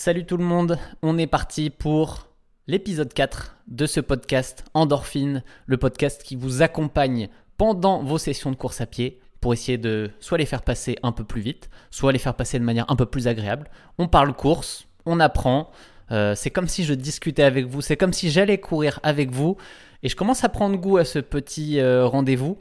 Salut tout le monde, on est parti pour l'épisode 4 de ce podcast Endorphine, le podcast qui vous accompagne pendant vos sessions de course à pied pour essayer de soit les faire passer un peu plus vite, soit les faire passer de manière un peu plus agréable. On parle course, on apprend, euh, c'est comme si je discutais avec vous, c'est comme si j'allais courir avec vous et je commence à prendre goût à ce petit euh, rendez-vous.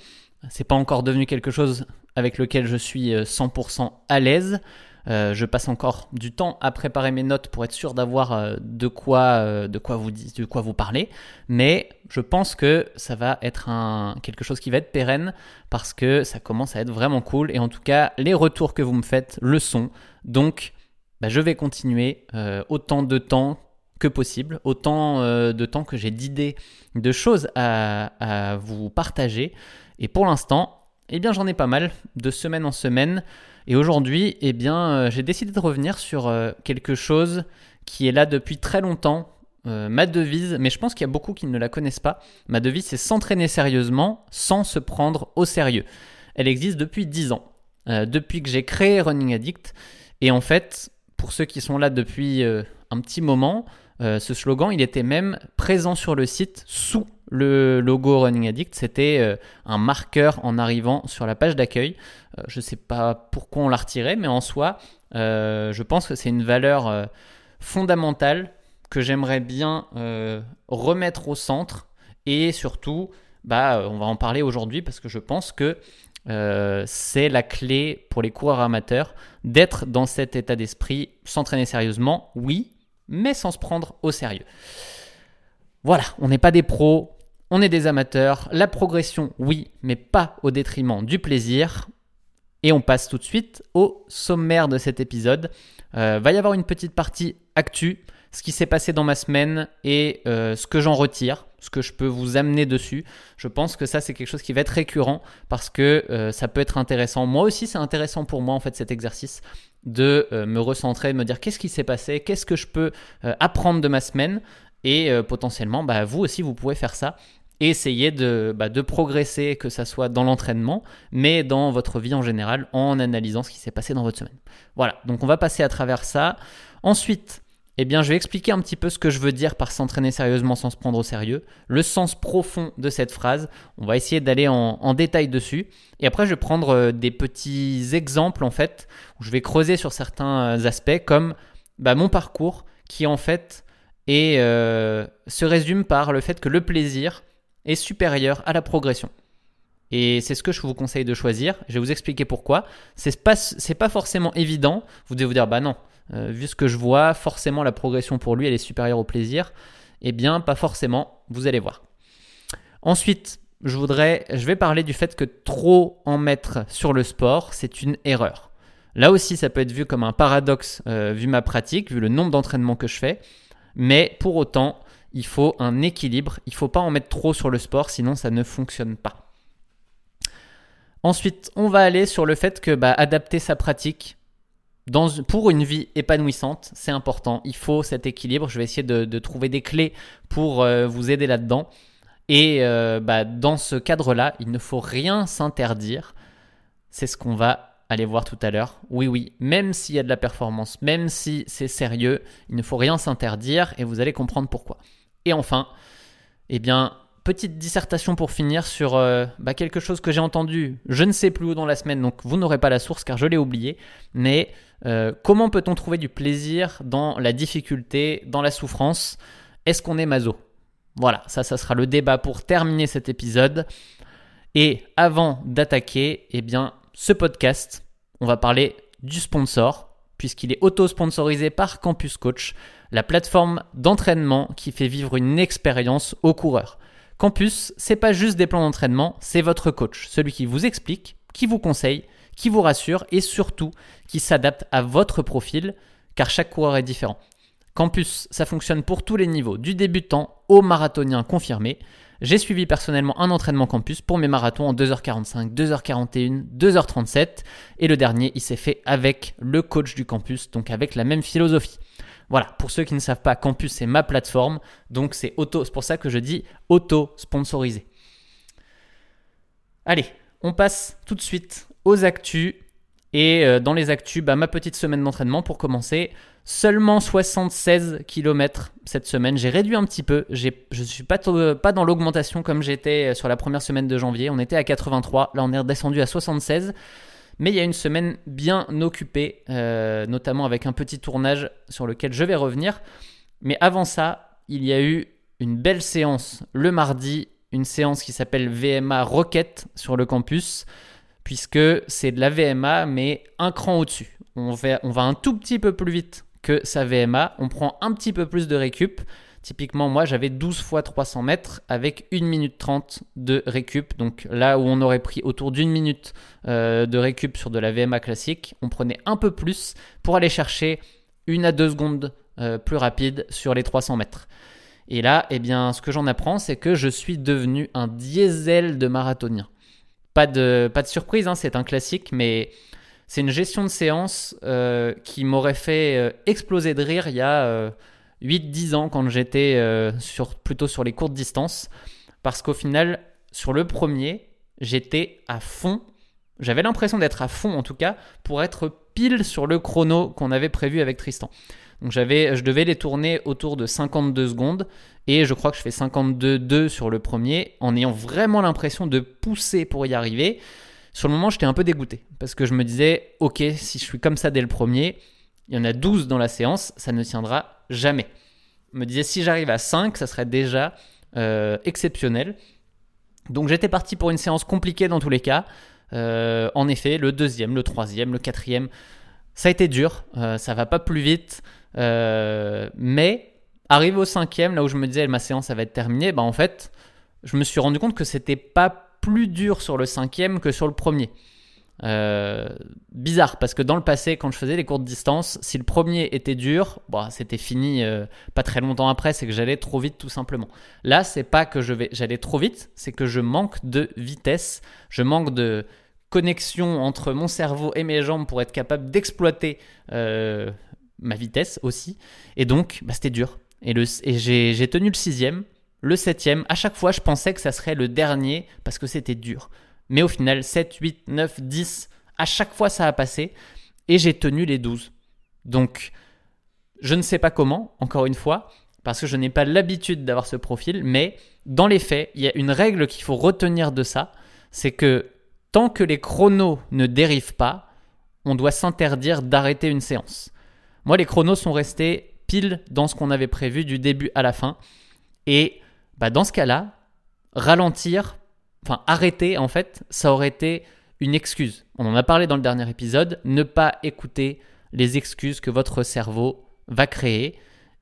C'est pas encore devenu quelque chose avec lequel je suis 100% euh, à l'aise. Euh, je passe encore du temps à préparer mes notes pour être sûr d'avoir euh, de quoi, euh, de quoi vous de quoi vous parler. Mais je pense que ça va être un, quelque chose qui va être pérenne parce que ça commence à être vraiment cool. Et en tout cas, les retours que vous me faites le sont. Donc, bah, je vais continuer autant de temps que possible, autant de temps que j'ai d'idées, de choses à, à vous partager. Et pour l'instant, eh bien, j'en ai pas mal, de semaine en semaine. Et aujourd'hui, eh bien, euh, j'ai décidé de revenir sur euh, quelque chose qui est là depuis très longtemps. Euh, ma devise, mais je pense qu'il y a beaucoup qui ne la connaissent pas. Ma devise, c'est s'entraîner sérieusement sans se prendre au sérieux. Elle existe depuis 10 ans, depuis que j'ai créé Running Addict. Et en fait, pour ceux qui sont là depuis un petit moment, ce slogan, il était même présent sur le site sous le logo Running Addict. C'était un marqueur en arrivant sur la page d'accueil. Euh, je ne sais pas pourquoi on l'a retiré, mais en soi, euh, je pense que c'est une valeur euh, fondamentale que j'aimerais bien remettre au centre et surtout, bah, on va en parler aujourd'hui parce que je pense que c'est la clé pour les coureurs amateurs d'être dans cet état d'esprit, s'entraîner sérieusement, oui, mais sans se prendre au sérieux. Voilà, on n'est pas des pros, on est des amateurs. La progression, oui, mais pas au détriment du plaisir. Et on passe tout de suite au sommaire de cet épisode. Euh, va y avoir une petite partie actu, ce qui s'est passé dans ma semaine et euh, ce que j'en retire, ce que je peux vous amener dessus. Je pense que ça c'est quelque chose qui va être récurrent parce que euh, ça peut être intéressant. Moi aussi c'est intéressant pour moi en fait cet exercice de me recentrer, de me dire qu'est-ce qui s'est passé, qu'est-ce que je peux apprendre de ma semaine et potentiellement bah, vous aussi vous pouvez faire ça essayer de, bah, de progresser, que ça soit dans l'entraînement, mais dans votre vie en général, en analysant ce qui s'est passé dans votre semaine. Voilà, donc on va passer à travers ça. Ensuite, eh bien, je vais expliquer un petit peu ce que je veux dire par s'entraîner sérieusement sans se prendre au sérieux, le sens profond de cette phrase. On va essayer d'aller en, détail dessus. Et après, je vais prendre euh, des petits exemples, en fait, où je vais creuser sur certains aspects, comme bah, mon parcours, qui en fait et euh, se résume par le fait que le plaisir, est supérieur à la progression. Et c'est ce que je vous conseille de choisir. Je vais vous expliquer pourquoi. C'est pas, pas forcément évident. Vous devez vous dire, bah non, euh, vu ce que je vois, forcément la progression pour lui, elle est supérieure au plaisir. Eh bien, pas forcément. Vous allez voir. Ensuite, je voudrais, je vais parler du fait que trop en mettre sur le sport, c'est une erreur. Là aussi, ça peut être vu comme un paradoxe euh, vu ma pratique, vu le nombre d'entraînements que je fais. Mais pour autant, il faut un équilibre. Il ne faut pas en mettre trop sur le sport, sinon ça ne fonctionne pas. Ensuite, on va aller sur le fait que bah, adapter sa pratique pour une vie épanouissante, c'est important. Il faut cet équilibre. Je vais essayer de, trouver des clés pour euh, vous aider là-dedans. Et euh, bah, dans ce cadre-là, il ne faut rien s'interdire. C'est ce qu'on va aller voir tout à l'heure. Oui, oui, même s'il y a de la performance, même si c'est sérieux, il ne faut rien s'interdire et vous allez comprendre pourquoi. Et enfin, eh bien, petite dissertation pour finir sur euh, bah, quelque chose que j'ai entendu, je ne sais plus où dans la semaine, donc vous n'aurez pas la source car je l'ai oublié, mais euh, comment peut-on trouver du plaisir dans la difficulté, dans la souffrance? Est-ce qu'on est maso? Voilà, ça, ça sera le débat pour terminer cet épisode. Et avant d'attaquer, eh bien, ce podcast, on va parler du sponsor, puisqu'il est auto-sponsorisé par Campus Coach la plateforme d'entraînement qui fait vivre une expérience aux coureurs. Campus, c'est pas juste des plans d'entraînement, c'est votre coach, celui qui vous explique, qui vous conseille, qui vous rassure et surtout qui s'adapte à votre profil car chaque coureur est différent. Campus, ça fonctionne pour tous les niveaux, du débutant au marathonien confirmé. J'ai suivi personnellement un entraînement campus pour mes marathons en 2h45, 2h41, 2h37 et le dernier, il s'est fait avec le coach du campus, donc avec la même philosophie. Voilà, pour ceux qui ne savent pas, Campus, c'est ma plateforme. Donc, c'est auto. C'est pour ça que je dis auto-sponsorisé. Allez, on passe tout de suite aux actus Et euh, dans les actus, bah, ma petite semaine d'entraînement pour commencer. Seulement 76 km cette semaine. J'ai réduit un petit peu. Je ne suis pas, pas dans l'augmentation comme j'étais sur la première semaine de janvier. On était à 83. Là, on est redescendu à 76. Mais il y a une semaine bien occupée, euh, notamment avec un petit tournage sur lequel je vais revenir. Mais avant ça, il y a eu une belle séance le mardi, une séance qui s'appelle VMA Rocket sur le campus, puisque c'est de la VMA, mais un cran au-dessus. On va, un tout petit peu plus vite que sa VMA, on prend un petit peu plus de récup. Typiquement, moi, j'avais 12 fois 300 mètres avec 1 minute 30 de récup. Donc là où on aurait pris autour d'une minute euh, de récup sur de la VMA classique, on prenait un peu plus pour aller chercher une à deux secondes euh, plus rapide sur les 300 mètres. Et là, eh bien, ce que j'en apprends, c'est que je suis devenu un diesel de marathonien. Pas de, surprise, hein, c'est un classique, mais c'est une gestion de séance euh, qui m'aurait fait exploser de rire il y a 8-10 ans quand j'étais euh, plutôt sur les courtes distances. Parce qu'au final, sur le premier, j'étais à fond. J'avais l'impression d'être à fond en tout cas pour être pile sur le chrono qu'on avait prévu avec Tristan. Donc j'avais, je devais les tourner autour de 52 secondes et je crois que je fais 52-2 sur le premier en ayant vraiment l'impression de pousser pour y arriver. Sur le moment, j'étais un peu dégoûté parce que je me disais, ok, si je suis comme ça dès le premier, il y en a 12 dans la séance, ça ne tiendra jamais. Je me disais, si j'arrive à 5, ça serait déjà euh, exceptionnel. Donc j'étais parti pour une séance compliquée dans tous les cas. Euh, en effet, le deuxième, le troisième, le quatrième, ça a été dur, euh, ça va pas plus vite. mais arrivé au cinquième, là où je me disais ma séance ça va être terminée, bah en fait, je me suis rendu compte que c'était pas plus dur sur le cinquième que sur le premier. Euh, bizarre parce que dans le passé, quand je faisais les courtes distances, si le premier était dur, bah, c'était fini euh, pas très longtemps après, c'est que j'allais trop vite tout simplement. Là, c'est pas que j'allais trop vite, c'est que je manque de vitesse, je manque de connexion entre mon cerveau et mes jambes pour être capable d'exploiter euh, ma vitesse aussi. Et donc, bah, c'était dur. Et, et j'ai tenu le sixième, le septième. À chaque fois, je pensais que ça serait le dernier parce que c'était dur. Mais au final, 7, 8, 9, 10, à chaque fois ça a passé. Et j'ai tenu les 12. Donc, je ne sais pas comment, encore une fois, parce que je n'ai pas l'habitude d'avoir ce profil, mais dans les faits, il y a une règle qu'il faut retenir de ça, c'est que tant que les chronos ne dérivent pas, on doit s'interdire d'arrêter une séance. Moi, les chronos sont restés pile dans ce qu'on avait prévu du début à la fin. Et bah, dans ce cas-là, ralentir enfin arrêter en fait, ça aurait été une excuse. On en a parlé dans le dernier épisode, ne pas écouter les excuses que votre cerveau va créer.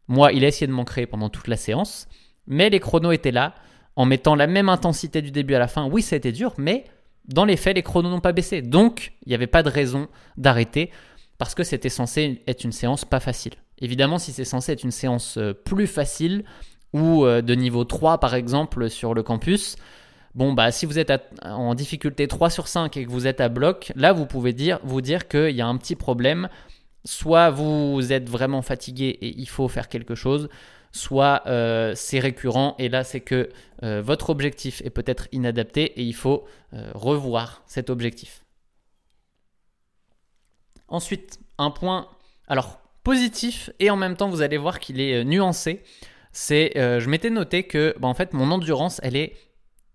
Moi, il a essayé de m'en créer pendant toute la séance, mais les chronos étaient là, en mettant la même intensité du début à la fin. Oui, ça a été dur, mais dans les faits, les chronos n'ont pas baissé. Donc, il n'y avait pas de raison d'arrêter, parce que c'était censé être une séance pas facile. Évidemment, si c'est censé être une séance euh, plus facile, ou euh, de niveau 3 par exemple sur le campus, Bon, bah, si vous êtes en difficulté 3 sur 5 et que vous êtes à bloc, là, vous pouvez vous dire qu'il y a un petit problème. Soit vous êtes vraiment fatigué et il faut faire quelque chose, soit euh, c'est récurrent et là, c'est que votre objectif est peut-être inadapté et il faut revoir cet objectif. Ensuite, un point, alors positif et en même temps, vous allez voir qu'il est nuancé. C'est, je m'étais noté que, bah, en fait, mon endurance, elle est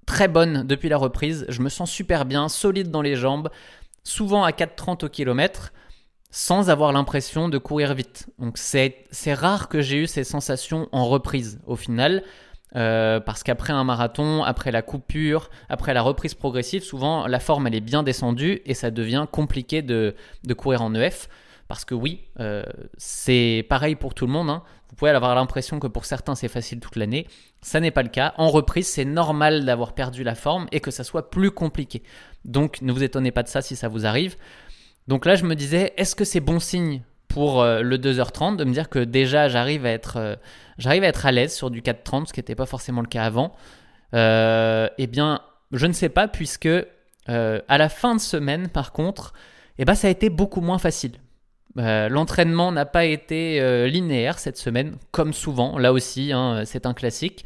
très bonne depuis la reprise. Je me sens super bien, solide dans les jambes, souvent à 4,30 au kilomètre, sans avoir l'impression de courir vite. Donc c'est rare que j'ai eu ces sensations en reprise au final. Euh, parce qu'après un marathon, après la coupure, après la reprise progressive, souvent la forme elle est bien descendue et ça devient compliqué de, de courir en EF. Parce que oui, euh, c'est pareil pour tout le monde. Hein. Vous pouvez avoir l'impression que pour certains c'est facile toute l'année. Ça n'est pas le cas. En reprise, c'est normal d'avoir perdu la forme et que ça soit plus compliqué. Donc ne vous étonnez pas de ça si ça vous arrive. Donc là, je me disais, est-ce que c'est bon signe pour euh, le 2h30 de me dire que déjà j'arrive à être, euh, j'arrive à, être à l'aise sur du 4h30, ce qui n'était pas forcément le cas avant Eh bien, je ne sais pas puisque à la fin de semaine, par contre, eh ben, ça a été beaucoup moins facile. Euh, l'entraînement n'a pas été euh, linéaire cette semaine, comme souvent, là aussi, hein, c'est un classique.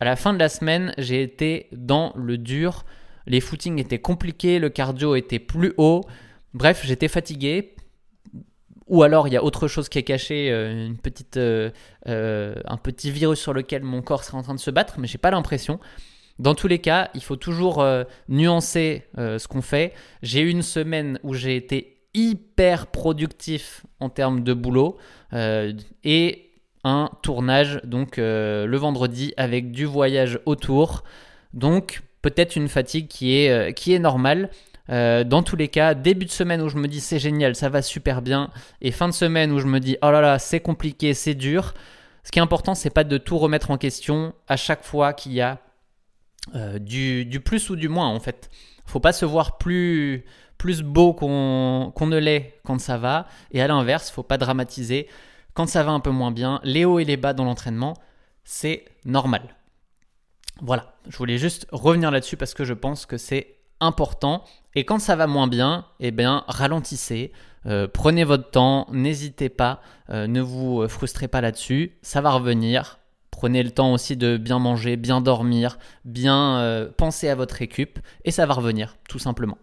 À la fin de la semaine, j'ai été dans le dur. Les footings étaient compliqués, le cardio était plus haut. Bref, j'étais fatigué. Ou alors il y a autre chose qui est caché, euh, une petite, un petit virus sur lequel mon corps serait en train de se battre, mais j'ai pas l'impression. Dans tous les cas, il faut toujours nuancer ce qu'on fait. J'ai eu une semaine où j'ai été hyper productif en termes de boulot et un tournage donc le vendredi avec du voyage autour. Donc peut-être une fatigue qui est, est normale. Euh, dans tous les cas, début de semaine où je me dis c'est génial, ça va super bien, et fin de semaine où je me dis oh là là, c'est compliqué, c'est dur. Ce qui est important, c'est pas de tout remettre en question à chaque fois qu'il y a euh, du, plus ou du moins en fait. Faut pas se voir plus, plus beau qu'on ne l'est quand ça va, et à l'inverse, faut pas dramatiser quand ça va un peu moins bien. Les hauts et les bas dans l'entraînement, c'est normal. Voilà, je voulais juste revenir là-dessus parce que je pense que c'est important. Et quand ça va moins bien, eh bien, ralentissez, euh, prenez votre temps, n'hésitez pas, euh, ne vous euh, frustrez pas là-dessus, ça va revenir. Prenez le temps aussi de bien manger, bien dormir, bien penser à votre récup, et ça va revenir, tout simplement.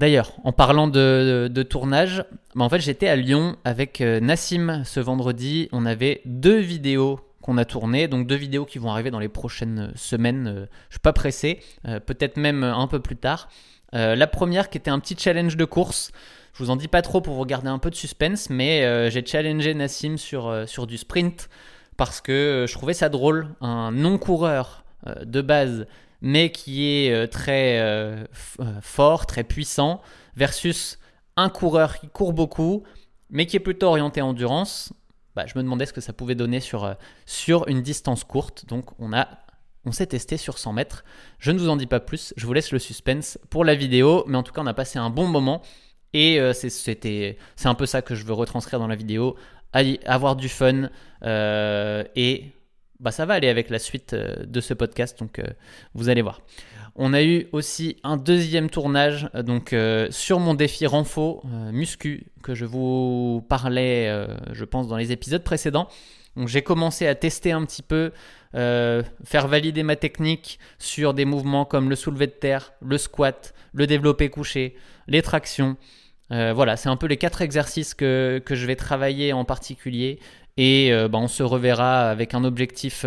D'ailleurs, en parlant de, tournage, bah, en fait j'étais à Lyon avec Nassim ce vendredi. On avait deux vidéos qu'on a tourné, donc deux vidéos qui vont arriver dans les prochaines semaines. Euh, je suis pas pressé, euh, peut-être même un peu plus tard. Euh, la première qui était un petit challenge de course. Je vous en dis pas trop pour vous garder un peu de suspense, mais j'ai challengé Nassim sur du sprint parce que je trouvais ça drôle. Un non-coureur de base, mais qui est très fort, très puissant, versus un coureur qui court beaucoup, mais qui est plutôt orienté endurance. Bah, je me demandais ce que ça pouvait donner sur, euh, sur une distance courte. Donc on on s'est testé sur 100 mètres. Je ne vous en dis pas plus, je vous laisse le suspense pour la vidéo, mais en tout cas on a passé un bon moment et euh, c'est un peu ça que je veux retranscrire dans la vidéo, avoir du fun euh, et bah, ça va aller avec la suite de ce podcast, donc vous allez voir. On a eu aussi un deuxième tournage euh, donc euh, sur mon défi renfo euh, muscu que je vous parlais, je pense, dans les épisodes précédents. J'ai commencé à tester un petit peu, faire valider ma technique sur des mouvements comme le soulevé de terre, le squat, le développé couché, les tractions. voilà, c'est un peu les quatre exercices que, je vais travailler en particulier. Et bah, on se reverra avec un objectif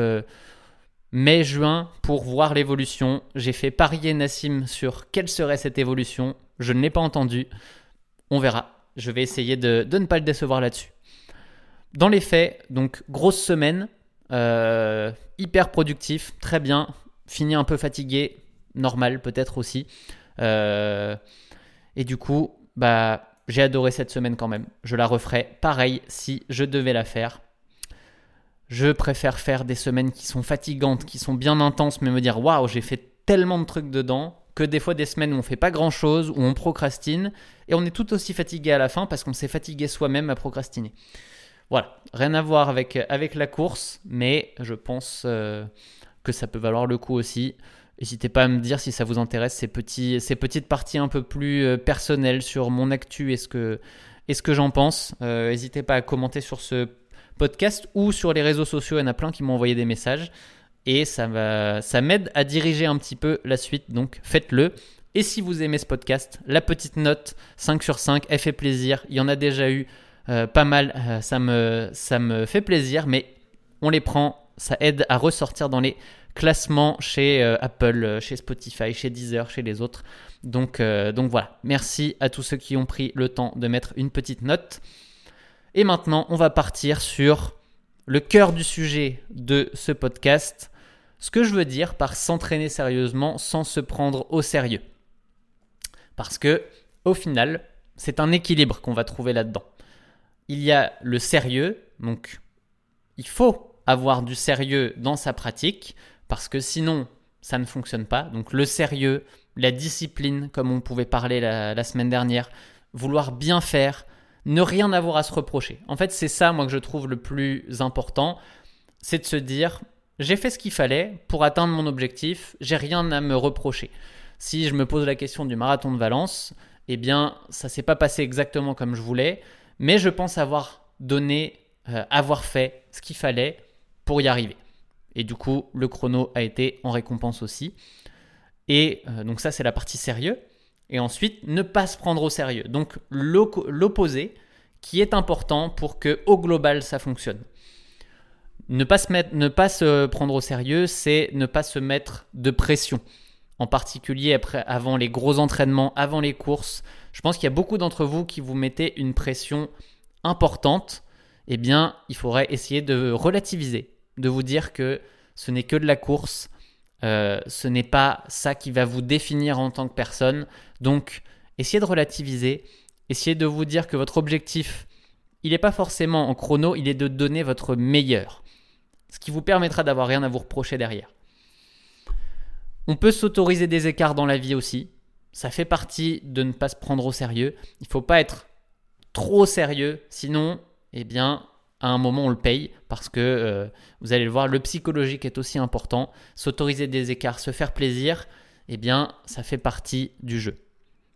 mai-juin pour voir l'évolution. J'ai fait parier Nassim sur quelle serait cette évolution. Je ne l'ai pas entendu. On verra. Je vais essayer de, ne pas le décevoir là-dessus. Dans les faits, donc grosse semaine, euh, hyper productif, très bien, fini un peu fatigué, normal peut-être aussi. Euh, et du coup, bah, j'ai adoré cette semaine quand même. Je la referai pareil si je devais la faire. Je préfère faire des semaines qui sont fatigantes, qui sont bien intenses, mais me dire waouh, j'ai fait tellement de trucs dedans que des fois des semaines où on fait pas grand chose, où on procrastine et on est tout aussi fatigué à la fin parce qu'on s'est fatigué soi-même à procrastiner. Voilà, rien à voir avec, avec la course, mais je pense euh, que ça peut valoir le coup aussi. N'hésitez pas à me dire si ça vous intéresse ces, petits, ces petites parties un peu plus euh, personnelles sur mon actu et ce que, ce que j'en pense. Euh, n'hésitez pas à commenter sur ce podcast ou sur les réseaux sociaux. Il y en a plein qui m'ont envoyé des messages et ça, va, ça m'aide à diriger un petit peu la suite. Donc faites-le. Et si vous aimez ce podcast, la petite note 5 sur 5, elle fait plaisir. Il y en a déjà eu euh, pas mal, ça, me, ça me fait plaisir, mais on les prend, ça aide à ressortir dans les classements chez euh, Apple, chez Spotify, chez Deezer, chez les autres. Donc, donc voilà, merci à tous ceux qui ont pris le temps de mettre une petite note. Et maintenant, on va partir sur le cœur du sujet de ce podcast. Ce que je veux dire par s'entraîner sérieusement sans se prendre au sérieux. Parce que, au final, c'est un équilibre qu'on va trouver là-dedans. Il y a le sérieux, donc il faut avoir du sérieux dans sa pratique, parce que sinon, ça ne fonctionne pas. Donc le sérieux, la discipline, comme on pouvait parler la, semaine dernière, vouloir bien faire, ne rien avoir à se reprocher. En fait, c'est ça, moi, que je trouve le plus important, c'est de se dire, j'ai fait ce qu'il fallait pour atteindre mon objectif, j'ai rien à me reprocher. Si je me pose la question du marathon de Valence, eh bien, ça s'est pas passé exactement comme je voulais, mais je pense avoir donné, euh, avoir fait ce qu'il fallait pour y arriver. Et du coup, le chrono a été en récompense aussi. Et euh, donc ça, c'est la partie sérieux. Et ensuite, ne pas se prendre au sérieux. Donc l'opposé qui est important pour que au global ça fonctionne. Ne pas se, mettre, ne pas se prendre au sérieux, c'est ne pas se mettre de pression. En particulier après, avant les gros entraînements, avant les courses. Je pense qu'il y a beaucoup d'entre vous qui vous mettez une pression importante. Eh bien, il faudrait essayer de relativiser, de vous dire que ce n'est que de la course, euh, ce n'est pas ça qui va vous définir en tant que personne. Donc, essayez de relativiser, essayez de vous dire que votre objectif, il n'est pas forcément en chrono, il est de donner votre meilleur. Ce qui vous permettra d'avoir rien à vous reprocher derrière. On peut s'autoriser des écarts dans la vie aussi. Ça fait partie de ne pas se prendre au sérieux. Il ne faut pas être trop sérieux, sinon, eh bien, à un moment on le paye parce que euh, vous allez le voir, le psychologique est aussi important. S'autoriser des écarts, se faire plaisir, eh bien, ça fait partie du jeu.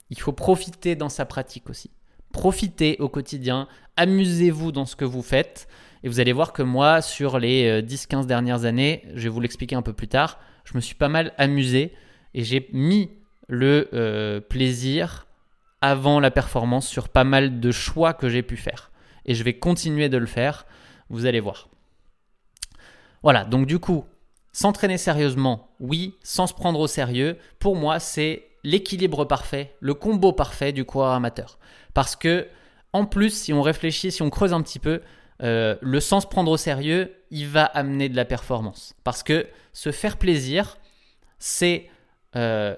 Il faut profiter dans sa pratique aussi. Profitez au quotidien, amusez-vous dans ce que vous faites. Et vous allez voir que moi, sur les 10-15 euh, dernières années, je vais vous l'expliquer un peu plus tard, je me suis pas mal amusé et j'ai mis le euh, plaisir avant la performance sur pas mal de choix que j'ai pu faire et je vais continuer de le faire. Vous allez voir. Voilà, donc du coup, s'entraîner sérieusement, oui, sans se prendre au sérieux, pour moi, c'est l'équilibre parfait, le combo parfait du coureur amateur. Parce que, en plus, si on réfléchit, si on creuse un petit peu, euh, le sans se prendre au sérieux, il va amener de la performance. Parce que se faire plaisir, c'est euh,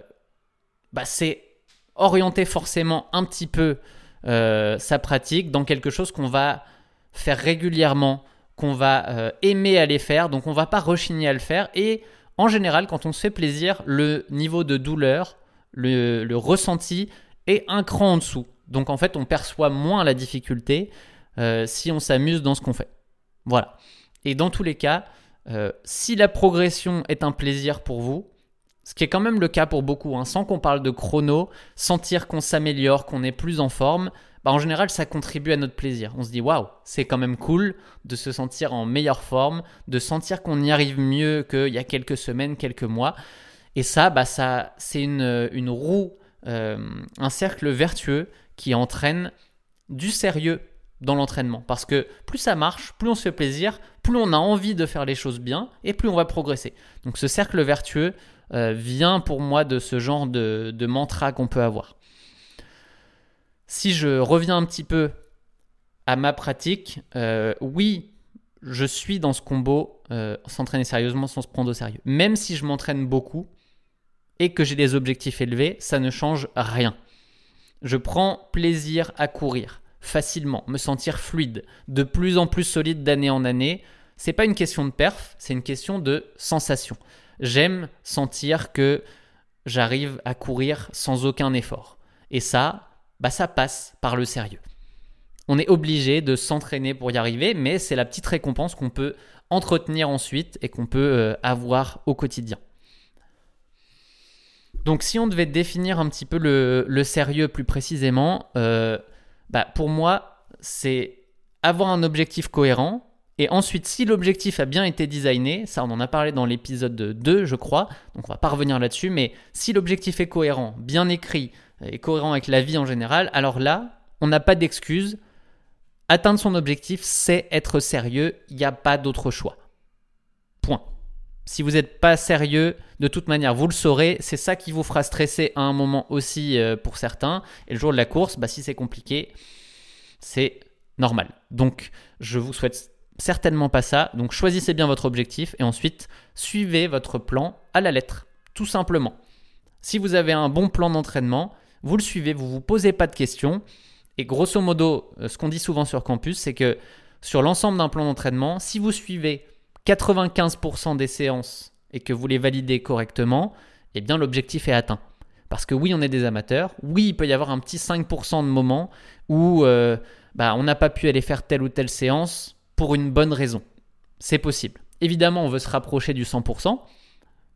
bah, orienter forcément un petit peu euh, sa pratique dans quelque chose qu'on va faire régulièrement, qu'on va euh, aimer aller faire, donc on va pas rechigner à le faire. Et en général, quand on se fait plaisir, le niveau de douleur, le, ressenti est un cran en dessous. Donc en fait, on perçoit moins la difficulté euh, si on s'amuse dans ce qu'on fait. Voilà. Et dans tous les cas, si la progression est un plaisir pour vous, ce qui est quand même le cas pour beaucoup, hein. sans qu'on parle de chrono, sentir qu'on s'améliore, qu'on est plus en forme, bah en général ça contribue à notre plaisir. On se dit waouh, c'est quand même cool de se sentir en meilleure forme, de sentir qu'on y arrive mieux qu'il y a quelques semaines, quelques mois. Et ça, bah ça c'est une, roue, euh, un cercle vertueux qui entraîne du sérieux dans l'entraînement. Parce que plus ça marche, plus on se fait plaisir, plus on a envie de faire les choses bien et plus on va progresser. Donc ce cercle vertueux, euh, vient pour moi de ce genre de, mantra qu'on peut avoir. Si je reviens un petit peu à ma pratique, euh, oui, je suis dans ce combo euh, s'entraîner sérieusement sans se prendre au sérieux. Même si je m'entraîne beaucoup et que j'ai des objectifs élevés, ça ne change rien. Je prends plaisir à courir facilement, me sentir fluide, de plus en plus solide d'année en année. C'est pas une question de perf, c'est une question de sensation. J'aime sentir que j'arrive à courir sans aucun effort. Et ça, bah ça passe par le sérieux. On est obligé de s'entraîner pour y arriver, mais c'est la petite récompense qu'on peut entretenir ensuite et qu'on peut euh, avoir au quotidien. Donc si on devait définir un petit peu le, sérieux plus précisément, euh, bah pour moi, c'est avoir un objectif cohérent, et ensuite, si l'objectif a bien été designé, ça on en a parlé dans l'épisode 2, je crois, donc on va pas revenir là-dessus, mais si l'objectif est cohérent, bien écrit et cohérent avec la vie en général, alors là, on n'a pas d'excuse. Atteindre son objectif, c'est être sérieux, il n'y a pas d'autre choix. Point. Si vous n'êtes pas sérieux, de toute manière, vous le saurez, c'est ça qui vous fera stresser à un moment aussi euh, pour certains. Et le jour de la course, bah, si c'est compliqué, c'est normal. Donc, je vous souhaite certainement pas ça. Donc choisissez bien votre objectif et ensuite suivez votre plan à la lettre, tout simplement. Si vous avez un bon plan d'entraînement, vous le suivez, vous vous posez pas de questions. Et grosso modo, euh, ce qu'on dit souvent sur campus, c'est que sur l'ensemble d'un plan d'entraînement, si vous suivez 95% des séances et que vous les validez correctement, eh bien l'objectif est atteint. Parce que oui, on est des amateurs. Oui, il peut y avoir un petit 5% de moments où euh, bah, on n'a pas pu aller faire telle ou telle séance pour une bonne raison. C'est possible. Évidemment, on veut se rapprocher du 100%.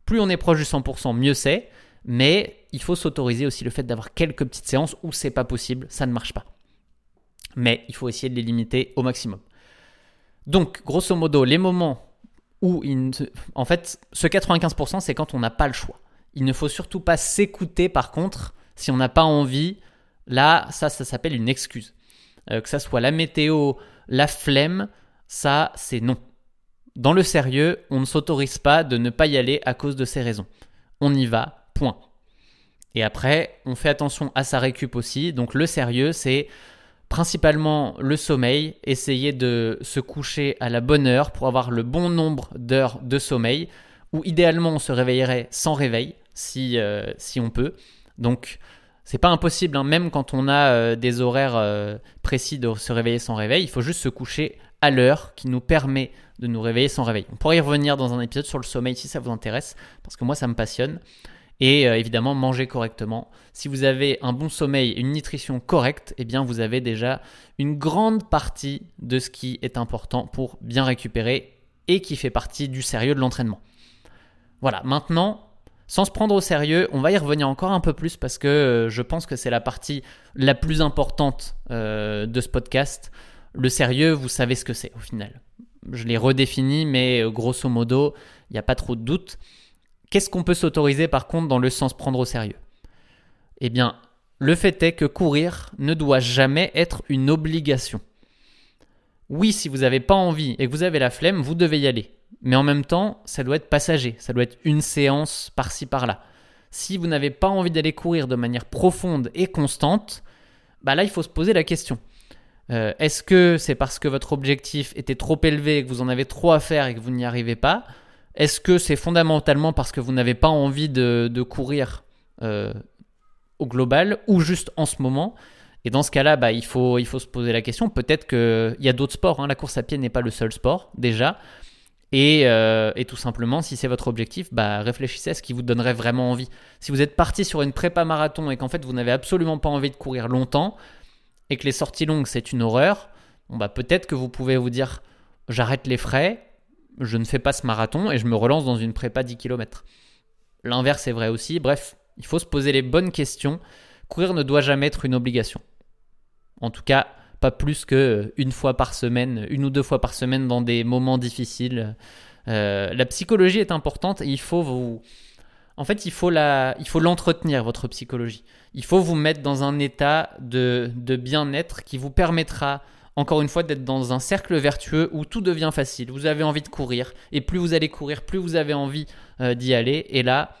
Plus on est proche du 100%, mieux c'est. Mais il faut s'autoriser aussi le fait d'avoir quelques petites séances où c'est pas possible, ça ne marche pas. Mais il faut essayer de les limiter au maximum. Donc, grosso modo, les moments où, en fait, ce 95%, c'est quand on n'a pas le choix. Il ne faut surtout pas s'écouter, par contre, Si on n'a pas envie, là, ça, ça s'appelle une excuse. Euh, que ça soit la météo, la flemme, ça, c'est non. Dans le sérieux, on ne s'autorise pas de ne pas y aller à cause de ces raisons. On y va, point. Et après, on fait attention à sa récup aussi. Donc le sérieux, c'est principalement le sommeil, essayer de se coucher à la bonne heure pour avoir le bon nombre d'heures de sommeil, ou idéalement on se réveillerait sans réveil, si, euh, on peut. Donc c'est pas impossible, hein. même quand on a euh, des horaires euh, précis de se réveiller sans réveil, il faut juste se coucher l'heure qui nous permet de nous réveiller sans réveil. On pourrait y revenir dans un épisode sur le sommeil si ça vous intéresse, parce que moi ça me passionne. Et euh, évidemment, manger correctement. Si vous avez un bon sommeil, une nutrition correcte, eh bien vous avez déjà une grande partie de ce qui est important pour bien récupérer et qui fait partie du sérieux de l'entraînement. Voilà, maintenant, sans se prendre au sérieux, on va y revenir encore un peu plus parce que euh, je pense que c'est la partie la plus importante euh, de ce podcast. Le sérieux, vous savez ce que c'est au final. Je l'ai redéfini, mais euh, grosso modo, il n'y a pas trop de doute. Qu'est-ce qu'on peut s'autoriser par contre dans le sens prendre au sérieux? Eh bien, le fait est que courir ne doit jamais être une obligation. Oui, si vous n'avez pas envie et que vous avez la flemme, vous devez y aller. Mais en même temps, ça doit être passager, ça doit être une séance par-ci par-là. Si vous n'avez pas envie d'aller courir de manière profonde et constante, bah là, il faut se poser la question. Euh, est-ce que c'est parce que votre objectif était trop élevé, que vous en avez trop à faire et que vous n'y arrivez pas? Est-ce que c'est fondamentalement parce que vous n'avez pas envie de, courir euh, au global ou juste en ce moment? Et dans ce cas-là, bah, il, faut, il faut se poser la question. Peut-être qu'il y a d'autres sports. Hein. La course à pied n'est pas le seul sport, déjà. Euh, et, tout simplement, si c'est votre objectif, bah, réfléchissez à ce qui vous donnerait vraiment envie. Si vous êtes parti sur une prépa marathon et qu'en fait vous n'avez absolument pas envie de courir longtemps et que les sorties longues c'est une horreur, bon, bah, peut-être que vous pouvez vous dire j'arrête les frais, je ne fais pas ce marathon et je me relance dans une prépa 10 km. L'inverse est vrai aussi. Bref, il faut se poser les bonnes questions. Courir ne doit jamais être une obligation. En tout cas, pas plus que euh, une fois par semaine, une ou deux fois par semaine dans des moments difficiles. Euh, la psychologie est importante et il faut vous. En fait, il faut la, il faut l'entretenir votre psychologie. Il faut vous mettre dans un état de, de bien-être qui vous permettra, encore une fois, d'être dans un cercle vertueux où tout devient facile. Vous avez envie de courir et plus vous allez courir, plus vous avez envie euh, d'y aller. Et là,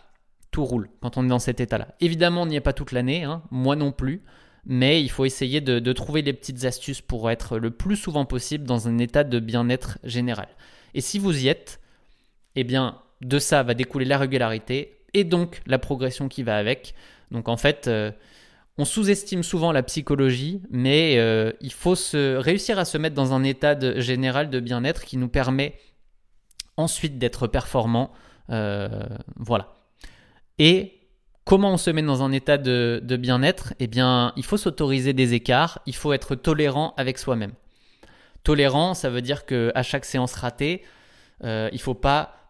tout roule quand on est dans cet état-là. Évidemment, on n'y est pas toute l'année, hein, moi non plus mais il faut essayer de, trouver des petites astuces pour être le plus souvent possible dans un état de bien-être général. Et si vous y êtes, eh bien, de ça va découler la régularité et donc la progression qui va avec. Donc en fait, euh, on sous-estime souvent la psychologie, mais euh, il faut se, réussir à se mettre dans un état général de bien-être qui nous permet ensuite d'être performant. Euh, voilà. Et Comment on se met dans un état de, bien-être? Eh bien, il faut s'autoriser des écarts, il faut être tolérant avec soi-même. Tolérant, ça veut dire qu'à chaque séance ratée, il ne faut pas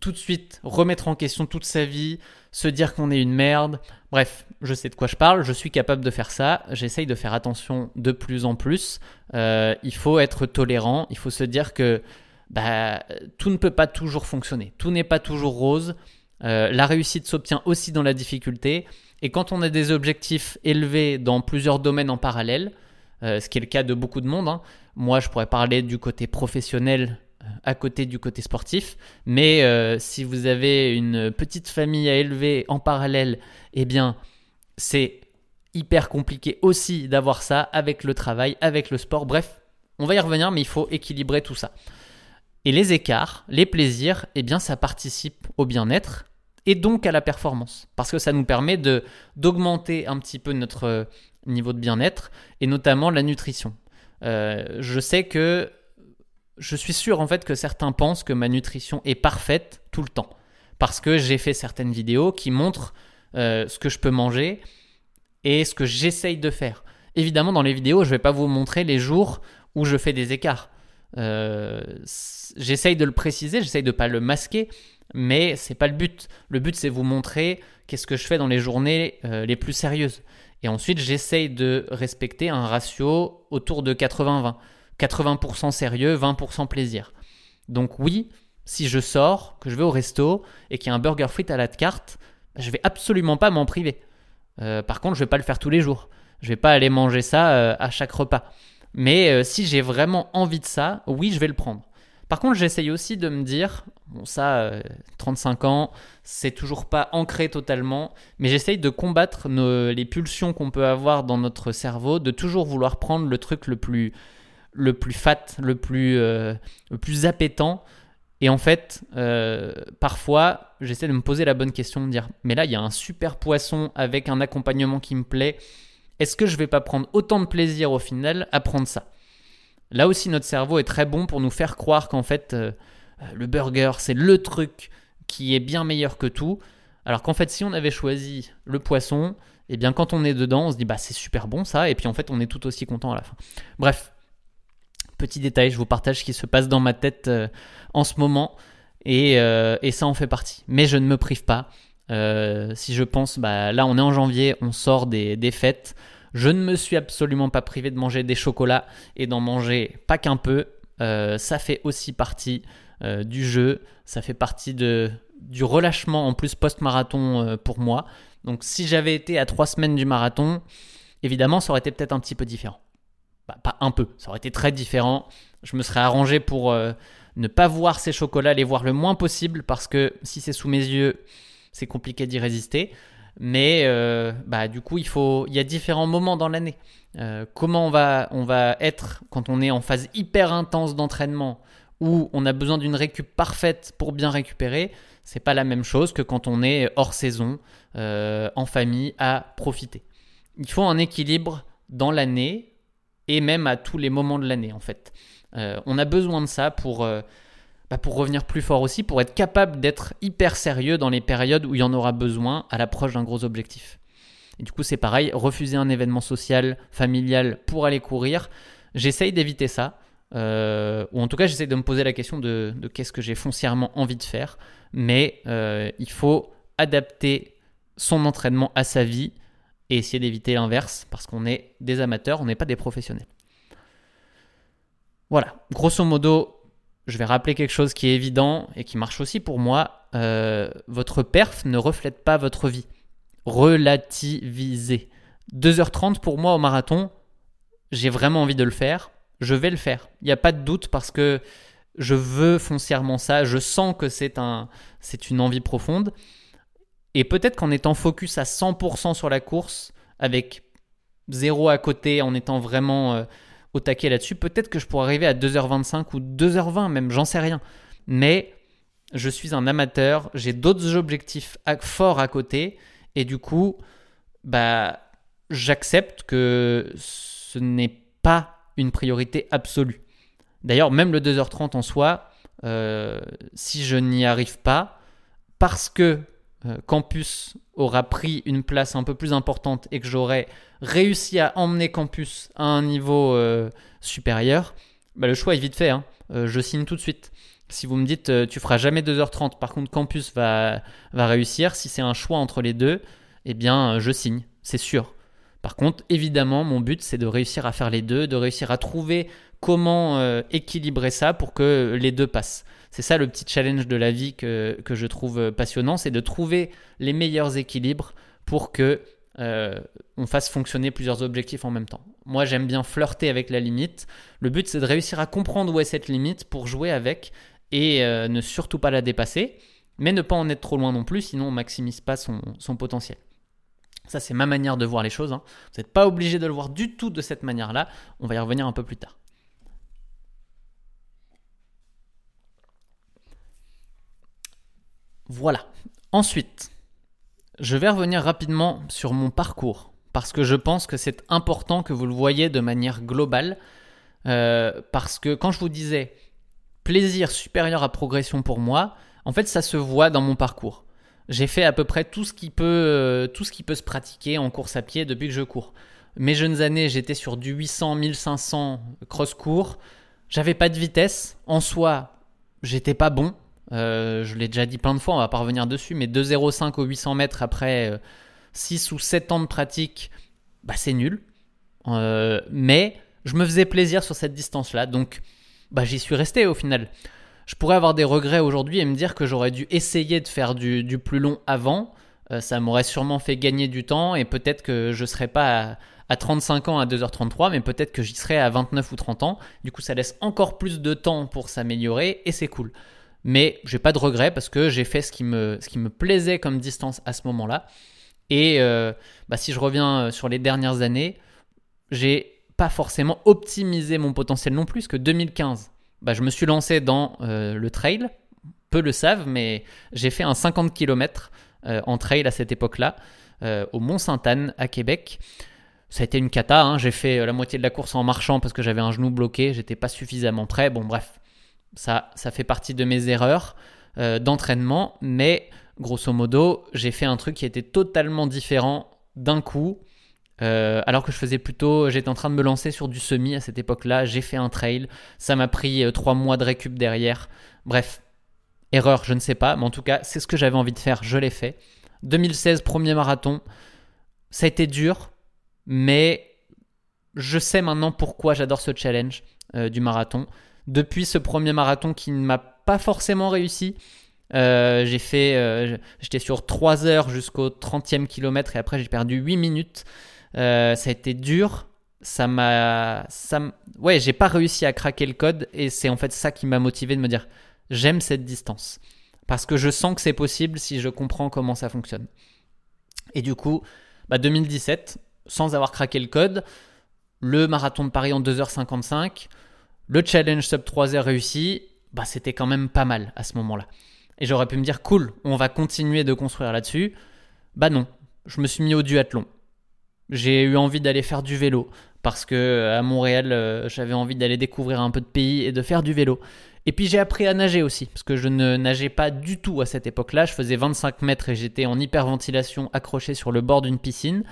tout de suite remettre en question toute sa vie, se dire qu'on est une merde. Bref, je sais de quoi je parle, je suis capable de faire ça, j'essaye de faire attention de plus en plus. Euh, il faut être tolérant, il faut se dire que bah, tout ne peut pas toujours fonctionner, tout n'est pas toujours rose. Euh, la réussite s'obtient aussi dans la difficulté. Et quand on a des objectifs élevés dans plusieurs domaines en parallèle, euh, ce qui est le cas de beaucoup de monde, hein, moi je pourrais parler du côté professionnel à côté du côté sportif, mais si vous avez une petite famille à élever en parallèle, eh bien c'est hyper compliqué aussi d'avoir ça avec le travail, avec le sport. Bref, on va y revenir, mais il faut équilibrer tout ça. Et les écarts, les plaisirs, eh bien ça participe au bien-être et donc à la performance. Parce que ça nous permet de, d'augmenter un petit peu notre euh, niveau de bien-être et notamment la nutrition. Euh, je sais que je suis sûr en fait que certains pensent que ma nutrition est parfaite tout le temps. Parce que j'ai fait certaines vidéos qui montrent euh, ce que je peux manger et ce que j'essaye de faire. Évidemment, dans les vidéos, je ne vais pas vous montrer les jours où je fais des écarts. j'essaye de le préciser, j'essaye de ne pas le masquer, mais c'est pas le but. Le but, c'est vous montrer qu'est-ce que je fais dans les journées euh, les plus sérieuses. Et ensuite, j'essaye de respecter un ratio autour de 80-20. 80%, sérieux, 20% plaisir. Donc oui, si je sors, que je vais au resto et qu'il y a un burger frites à la carte, je vais absolument pas m'en priver. par contre, je vais pas le faire tous les jours. Je vais pas aller manger ça à chaque repas. Mais si j'ai vraiment envie de ça, oui, je vais le prendre. Par contre, j'essaye aussi de me dire, bon ça, 35 ans, c'est toujours pas ancré totalement, mais j'essaye de combattre les pulsions qu'on peut avoir dans notre cerveau, de toujours vouloir prendre le truc le plus, le plus fat, le plus, euh, le plus appétant. Et en fait, euh, parfois, j'essaie de me poser la bonne question, de dire, mais là, il y a un super poisson avec un accompagnement qui me plaît. Est-ce que je vais pas prendre autant de plaisir au final à prendre ça? Là aussi, notre cerveau est très bon pour nous faire croire qu'en fait, euh, le burger, c'est le truc qui est bien meilleur que tout. Alors qu'en fait, si on avait choisi le poisson, eh bien quand on est dedans, on se dit bah c'est super bon ça, et puis en fait on est tout aussi content à la fin. Bref, petit détail, je vous partage ce qui se passe dans ma tête euh, en ce moment, euh, et, ça en fait partie. Mais je ne me prive pas. si je pense, bah là on est en janvier, on sort des, fêtes. Je ne me suis absolument pas privé de manger des chocolats et d'en manger pas qu'un peu. Euh, ça fait aussi partie euh, du jeu, ça fait partie du relâchement en plus post-marathon euh, pour moi. Donc si j'avais été à trois semaines du marathon, évidemment ça aurait été peut-être un petit peu différent. Pas un peu, ça aurait été très différent. Je me serais arrangé pour ne pas voir ces chocolats, les voir le moins possible parce que si c'est sous mes yeux, c'est compliqué d'y résister. Mais euh, bah, du coup, il, y a différents moments dans l'année. Euh, comment on va, être quand on est en phase hyper intense d'entraînement où on a besoin d'une récup parfaite pour bien récupérer, c'est pas la même chose que quand on est hors saison, euh, en famille, à profiter. Il faut un équilibre dans l'année et même à tous les moments de l'année en fait. on a besoin de ça pour bah, pour revenir plus fort aussi, pour être capable d'être hyper sérieux dans les périodes où il y en aura besoin à l'approche d'un gros objectif. Et du coup, c'est pareil, refuser un événement social, familial pour aller courir, j'essaye d'éviter ça. Euh, ou en tout cas, j'essaye de me poser la question de, qu'est-ce que j'ai foncièrement envie de faire. Mais euh, il faut adapter son entraînement à sa vie et essayer d'éviter l'inverse parce qu'on est des amateurs, on n'est pas des professionnels. Voilà, grosso modo, je vais rappeler quelque chose qui est évident et qui marche aussi pour moi. Euh, votre perf ne reflète pas votre vie. Relativisez. 2h30 pour moi au marathon, j'ai vraiment envie de le faire. Je vais le faire. Il n'y a pas de doute parce que je veux foncièrement ça. Je sens que c'est un, c'est une envie profonde. Et peut-être qu'en étant focus à 100% sur la course, avec zéro à côté, en étant vraiment euh, au taquet là-dessus. Peut-être que je pourrais arriver à 2h25 ou 2h20 même, j'en sais rien. Mais je suis un amateur, j'ai d'autres objectifs forts à côté et du coup, bah, j'accepte que ce n'est pas une priorité absolue. D'ailleurs, même le 2h30 en soi, euh, si je n'y arrive pas, parce que Campus aura pris une place un peu plus importante et que j'aurai réussi à emmener Campus à un niveau euh, supérieur, bah, le choix est vite fait. Hein. Euh, je signe tout de suite. Si vous me dites tu feras jamais 2h30, par contre Campus va, va réussir, si c'est un choix entre les deux, eh bien je signe, c'est sûr. Par contre, évidemment, mon but c'est de réussir à faire les deux, de réussir à trouver comment équilibrer ça pour que les deux passent. C'est ça le petit challenge de la vie que, je trouve passionnant, c'est de trouver les meilleurs équilibres pour que euh, on fasse fonctionner plusieurs objectifs en même temps. Moi, j'aime bien flirter avec la limite. Le but, c'est de réussir à comprendre où est cette limite pour jouer avec et euh, ne surtout pas la dépasser, mais ne pas en être trop loin non plus, sinon on maximise pas son, potentiel. Ça, c'est ma manière de voir les choses. Hein. Vous n'êtes pas obligé de le voir du tout de cette manière-là. On va y revenir un peu plus tard. Voilà. Ensuite, je vais revenir rapidement sur mon parcours, parce que je pense que c'est important que vous le voyez de manière globale, euh, parce que quand je vous disais plaisir supérieur à progression pour moi, en fait ça se voit dans mon parcours. J'ai fait à peu près tout ce qui peut, euh, tout ce qui peut se pratiquer en course à pied depuis que je cours. Mes jeunes années, j'étais sur du 800, 1500 cross-court. J'avais pas de vitesse. En soi, j'étais pas bon. Euh, je l'ai déjà dit plein de fois, on va pas revenir dessus, mais 2,05 au 800 mètres après 6 euh, ou 7 ans de pratique, bah c'est nul. Euh, mais je me faisais plaisir sur cette distance-là, donc bah, j'y suis resté au final. Je pourrais avoir des regrets aujourd'hui et me dire que j'aurais dû essayer de faire du, plus long avant. ça m'aurait sûrement fait gagner du temps et peut-être que je serais pas à, 35 ans à 2h33, mais peut-être que j'y serais à 29 ou 30 ans. Du coup, ça laisse encore plus de temps pour s'améliorer et c'est cool. Mais j'ai pas de regrets parce que j'ai fait ce qui, me, ce qui me plaisait comme distance à ce moment-là. Et euh, bah, si je reviens euh, sur les dernières années, j'ai pas forcément optimisé mon potentiel non plus, que 2015, bah, je me suis lancé dans le trail. Peu le savent, mais j'ai fait un 50 km euh, en trail à cette époque-là, euh, au Mont-Sainte-Anne à Québec. Ça a été une cata, hein. j'ai fait euh, la moitié de la course en marchant parce que j'avais un genou bloqué, j'étais pas suffisamment prêt. Bon bref, ça, ça fait partie de mes erreurs d'entraînement, mais grosso modo, j'ai fait un truc qui était totalement différent d'un coup. alors que je faisais plutôt, j'étais en train de me lancer sur du semi à cette époque-là, j'ai fait un trail, ça m'a pris trois mois de récup derrière. Bref, Erreur, je ne sais pas, mais en tout cas, c'est ce que j'avais envie de faire, je l'ai fait. 2016, premier marathon, ça a été dur, mais je sais maintenant pourquoi j'adore ce challenge euh, du marathon. Depuis ce premier marathon qui ne m'a pas forcément réussi, euh, euh, j'étais sur 3 heures jusqu'au 30e kilomètre et après j'ai perdu 8 minutes. ça a été dur. Ça m'a, ça, ouais, j'ai pas réussi à craquer le code et c'est en fait ça qui m'a motivé de me dire, j'aime cette distance. Parce que je sens que c'est possible si je comprends comment ça fonctionne. Et du coup, 2017, bah, sans avoir craqué le code, le marathon de Paris en 2h55, le challenge sub 3h réussi, bah, c'était quand même pas mal à ce moment-là. Et j'aurais pu me dire, cool, on va continuer de construire là-dessus. Bah non, je me suis mis au duathlon. J'ai eu envie d'aller faire du vélo parce que à Montréal, euh, j'avais envie d'aller découvrir un peu de pays et de faire du vélo. Et puis j'ai appris à nager aussi, parce que je ne nageais pas du tout à cette époque-là. Je faisais 25 mètres et j'étais en hyperventilation accroché sur le bord d'une piscine.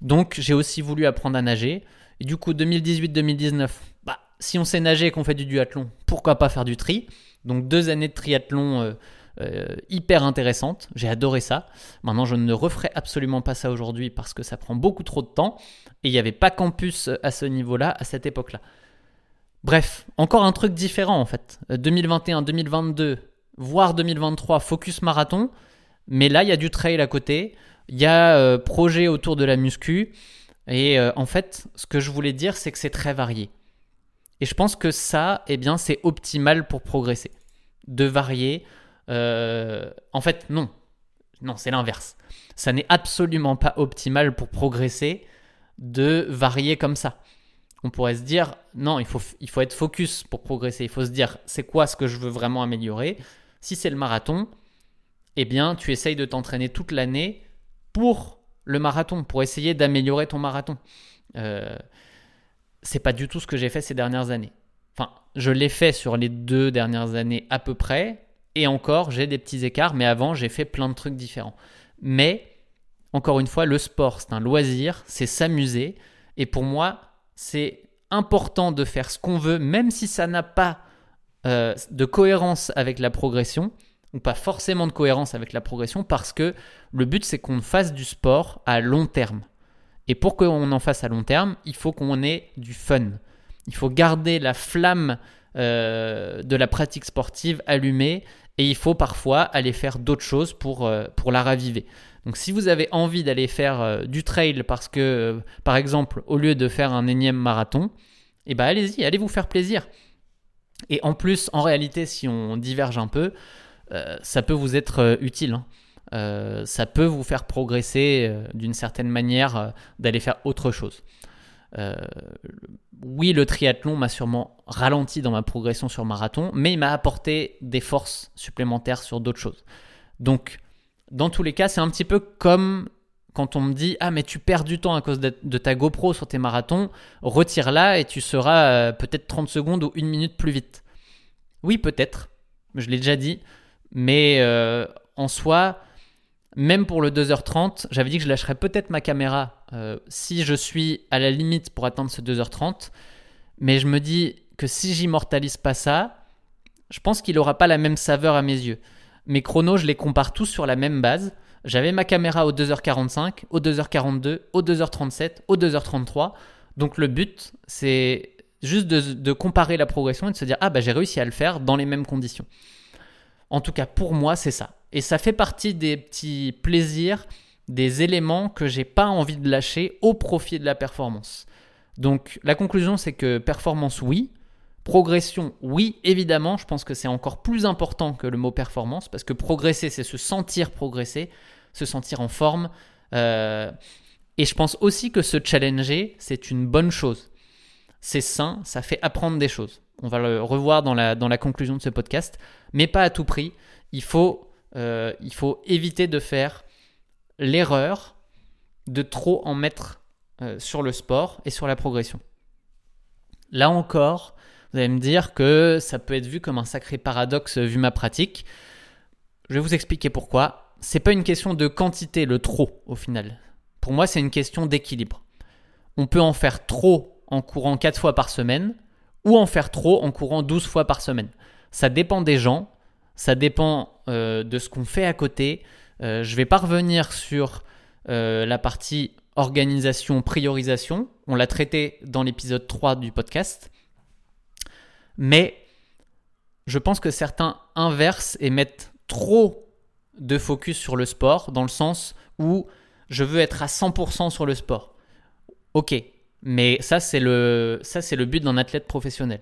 Donc j'ai aussi voulu apprendre à nager. Et du coup, 2018-2019, bah, si on sait nager et qu'on fait du duathlon, pourquoi pas faire du tri? Donc deux années de triathlon euh, euh, hyper intéressantes. J'ai adoré ça. Maintenant, je ne referai absolument pas ça aujourd'hui parce que ça prend beaucoup trop de temps. Et il n'y avait pas campus à ce niveau-là à cette époque-là. Bref, encore un truc différent en fait. 2021, euh, 2022, voire 2023, focus marathon. Mais là, il y a du trail à côté. Il y a euh, projet autour de la muscu. Et euh, en fait, ce que je voulais dire, c'est que c'est très varié. Et je pense que ça, eh bien, c'est optimal pour progresser. De varier. en fait, non. Non, c'est l'inverse. Ça n'est absolument pas optimal pour progresser de varier comme ça on pourrait se dire non, il faut, il faut être focus pour progresser. Il faut se dire c'est quoi ce que je veux vraiment améliorer? Si c'est le marathon, eh bien, tu essayes de t'entraîner toute l'année pour le marathon, pour essayer d'améliorer ton marathon. Euh, c'est pas du tout ce que j'ai fait ces dernières années. Enfin, je l'ai fait sur les deux dernières années à peu près, et encore, j'ai des petits écarts, mais avant, j'ai fait plein de trucs différents. Mais, encore une fois, le sport, c'est un loisir, c'est s'amuser, et pour moi, c'est important de faire ce qu'on veut, même si ça n'a pas euh, de cohérence avec la progression, ou pas forcément de cohérence avec la progression, parce que le but c'est qu'on fasse du sport à long terme. Et pour qu'on en fasse à long terme, il faut qu'on ait du fun. Il faut garder la flamme euh, de la pratique sportive allumée et il faut parfois aller faire d'autres choses pour, euh, pour la raviver. Donc si vous avez envie d'aller faire euh, du trail parce que, par exemple, au lieu de faire un énième marathon, eh ben allez-y, allez vous faire plaisir. Et en plus, en réalité, si on diverge un peu, ça peut vous être utile. Hein. Ça peut vous faire progresser d'une certaine manière d'aller faire autre chose. oui, le triathlon m'a sûrement ralenti dans ma progression sur marathon, mais il m'a apporté des forces supplémentaires sur d'autres choses. Donc, dans tous les cas, c'est un petit peu comme quand on me dit Ah, mais tu perds du temps à cause de, ta GoPro sur tes marathons, retire-la et tu seras euh, peut-être 30 secondes ou une minute plus vite. Oui, peut-être, je l'ai déjà dit, mais euh, en soi, même pour le 2h30, j'avais dit que je lâcherais peut-être ma caméra euh, si je suis à la limite pour atteindre ce 2h30, mais je me dis que si j'immortalise pas ça, je pense qu'il n'aura pas la même saveur à mes yeux. Mes chronos, je les compare tous sur la même base. J'avais ma caméra au 2h45, au 2h42, au 2h37, au 2h33. Donc le but, c'est juste de, comparer la progression et de se dire ah bah j'ai réussi à le faire dans les mêmes conditions. En tout cas pour moi c'est ça. Et ça fait partie des petits plaisirs, des éléments que j'ai pas envie de lâcher au profit de la performance. Donc la conclusion c'est que performance oui, progression oui évidemment, je pense que c'est encore plus important que le mot performance parce que progresser c'est se sentir progresser, se sentir en forme. Euh, et je pense aussi que se challenger c'est une bonne chose. C'est sain, ça fait apprendre des choses. On va le revoir dans la, dans la conclusion de ce podcast, mais pas à tout prix. Il faut, euh, il faut éviter de faire l'erreur de trop en mettre euh, sur le sport et sur la progression. Là encore, vous allez me dire que ça peut être vu comme un sacré paradoxe vu ma pratique. Je vais vous expliquer pourquoi. C'est pas une question de quantité, le trop au final. Pour moi, c'est une question d'équilibre. On peut en faire trop en courant 4 fois par semaine ou en faire trop en courant 12 fois par semaine. Ça dépend des gens, ça dépend euh, de ce qu'on fait à côté. Euh, je vais pas revenir sur euh, la partie organisation, priorisation. On l'a traité dans l'épisode 3 du podcast. Mais je pense que certains inversent et mettent trop de focus sur le sport, dans le sens où je veux être à 100% sur le sport. Ok, mais ça c'est le, ça, c'est le but d'un athlète professionnel.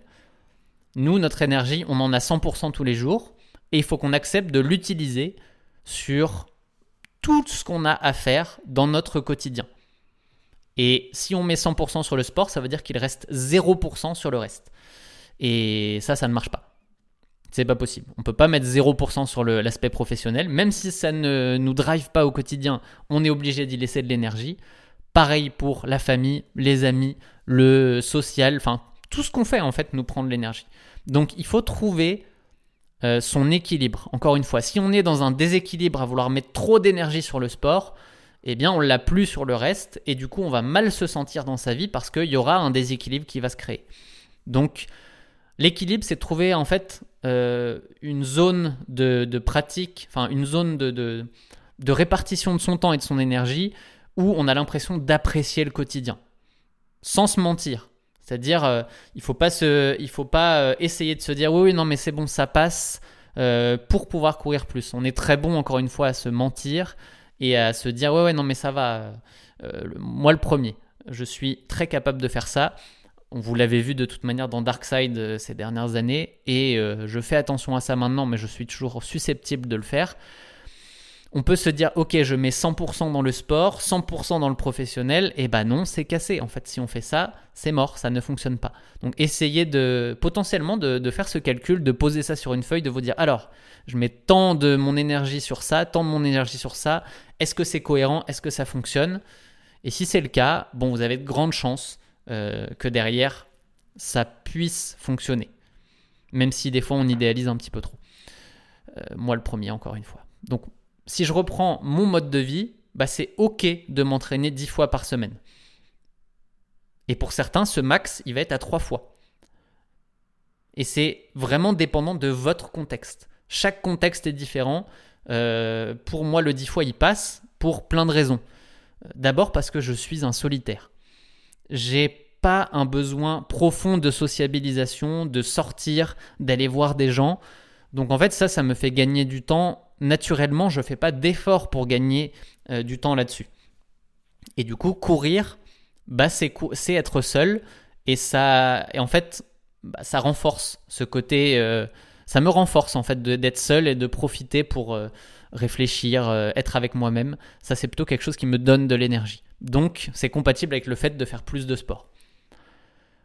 Nous, notre énergie, on en a 100% tous les jours, et il faut qu'on accepte de l'utiliser sur tout ce qu'on a à faire dans notre quotidien. Et si on met 100% sur le sport, ça veut dire qu'il reste 0% sur le reste. Et ça, ça ne marche pas. C'est pas possible. On peut pas mettre 0% sur l'aspect professionnel, même si ça ne nous drive pas au quotidien, on est obligé d'y laisser de l'énergie. Pareil pour la famille, les amis, le social, enfin tout ce qu'on fait en fait nous prend de l'énergie. Donc il faut trouver euh, son équilibre. Encore une fois, si on est dans un déséquilibre à vouloir mettre trop d'énergie sur le sport, eh bien on l'a plus sur le reste et du coup on va mal se sentir dans sa vie parce qu'il y aura un déséquilibre qui va se créer. Donc L'équilibre, c'est trouver en fait euh, une zone de, pratique, enfin une zone de, répartition de son temps et de son énergie où on a l'impression d'apprécier le quotidien, sans se mentir. C'est-à-dire, euh, il faut pas faut pas euh, essayer de se dire oui, oui, non, mais c'est bon, ça passe pour pouvoir courir plus. On est très bon encore une fois à se mentir et à se dire ouais, ouais, non, mais ça va. moi le premier, je suis très capable de faire ça vous l'avez vu de toute manière dans Darkseid euh, ces dernières années, et euh, je fais attention à ça maintenant, mais je suis toujours susceptible de le faire. On peut se dire, ok, je mets 100% dans le sport, 100% dans le professionnel, et bah non, c'est cassé. En fait, si on fait ça, c'est mort, ça ne fonctionne pas. Donc essayez de potentiellement de, faire ce calcul, de poser ça sur une feuille, de vous dire, alors, je mets tant de mon énergie sur ça, tant de mon énergie sur ça, est-ce que c'est cohérent, est-ce que ça fonctionne? Et si c'est le cas, bon, vous avez de grandes chances euh, que derrière, ça puisse fonctionner. Même si des fois on idéalise un petit peu trop. Euh, moi le premier, encore une fois. Donc si je reprends mon mode de vie, bah, c'est OK de m'entraîner 10 fois par semaine. Et pour certains, ce max, il va être à 3 fois. Et c'est vraiment dépendant de votre contexte. Chaque contexte est différent. Euh, pour moi, le 10 fois, il passe pour plein de raisons. D'abord parce que je suis un solitaire j'ai pas un besoin profond de sociabilisation, de sortir, d'aller voir des gens. Donc en fait, ça, ça me fait gagner du temps. Naturellement, je fais pas d'effort pour gagner euh, du temps là-dessus. Et du coup, courir, bah, c'est, être seul. Et ça, et en fait, bah, ça renforce ce côté. Euh, ça me renforce en fait d'être seul et de profiter pour euh, réfléchir, être avec moi-même. Ça, c'est plutôt quelque chose qui me donne de l'énergie. Donc, c'est compatible avec le fait de faire plus de sport.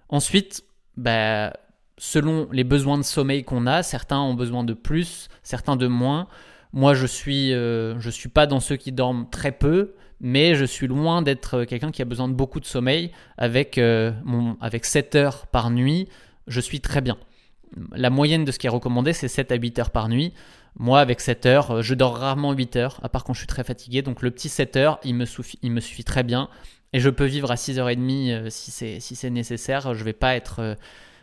Ensuite, bah, selon les besoins de sommeil qu'on a, certains ont besoin de plus, certains de moins. Moi, je suis, euh, je suis pas dans ceux qui dorment très peu, mais je suis loin d'être quelqu'un qui a besoin de beaucoup de sommeil. Avec, euh, mon, avec 7 heures par nuit, je suis très bien. La moyenne de ce qui est recommandé, c'est 7 à 8 heures par nuit. Moi, avec 7 heures, euh, je dors rarement 8 heures, à part quand je suis très fatigué. Donc le petit 7 heures, il me, suffit, il me suffit très bien. Et je peux vivre à 6h30 euh, si c'est si nécessaire. Je ne vais, pas être, euh,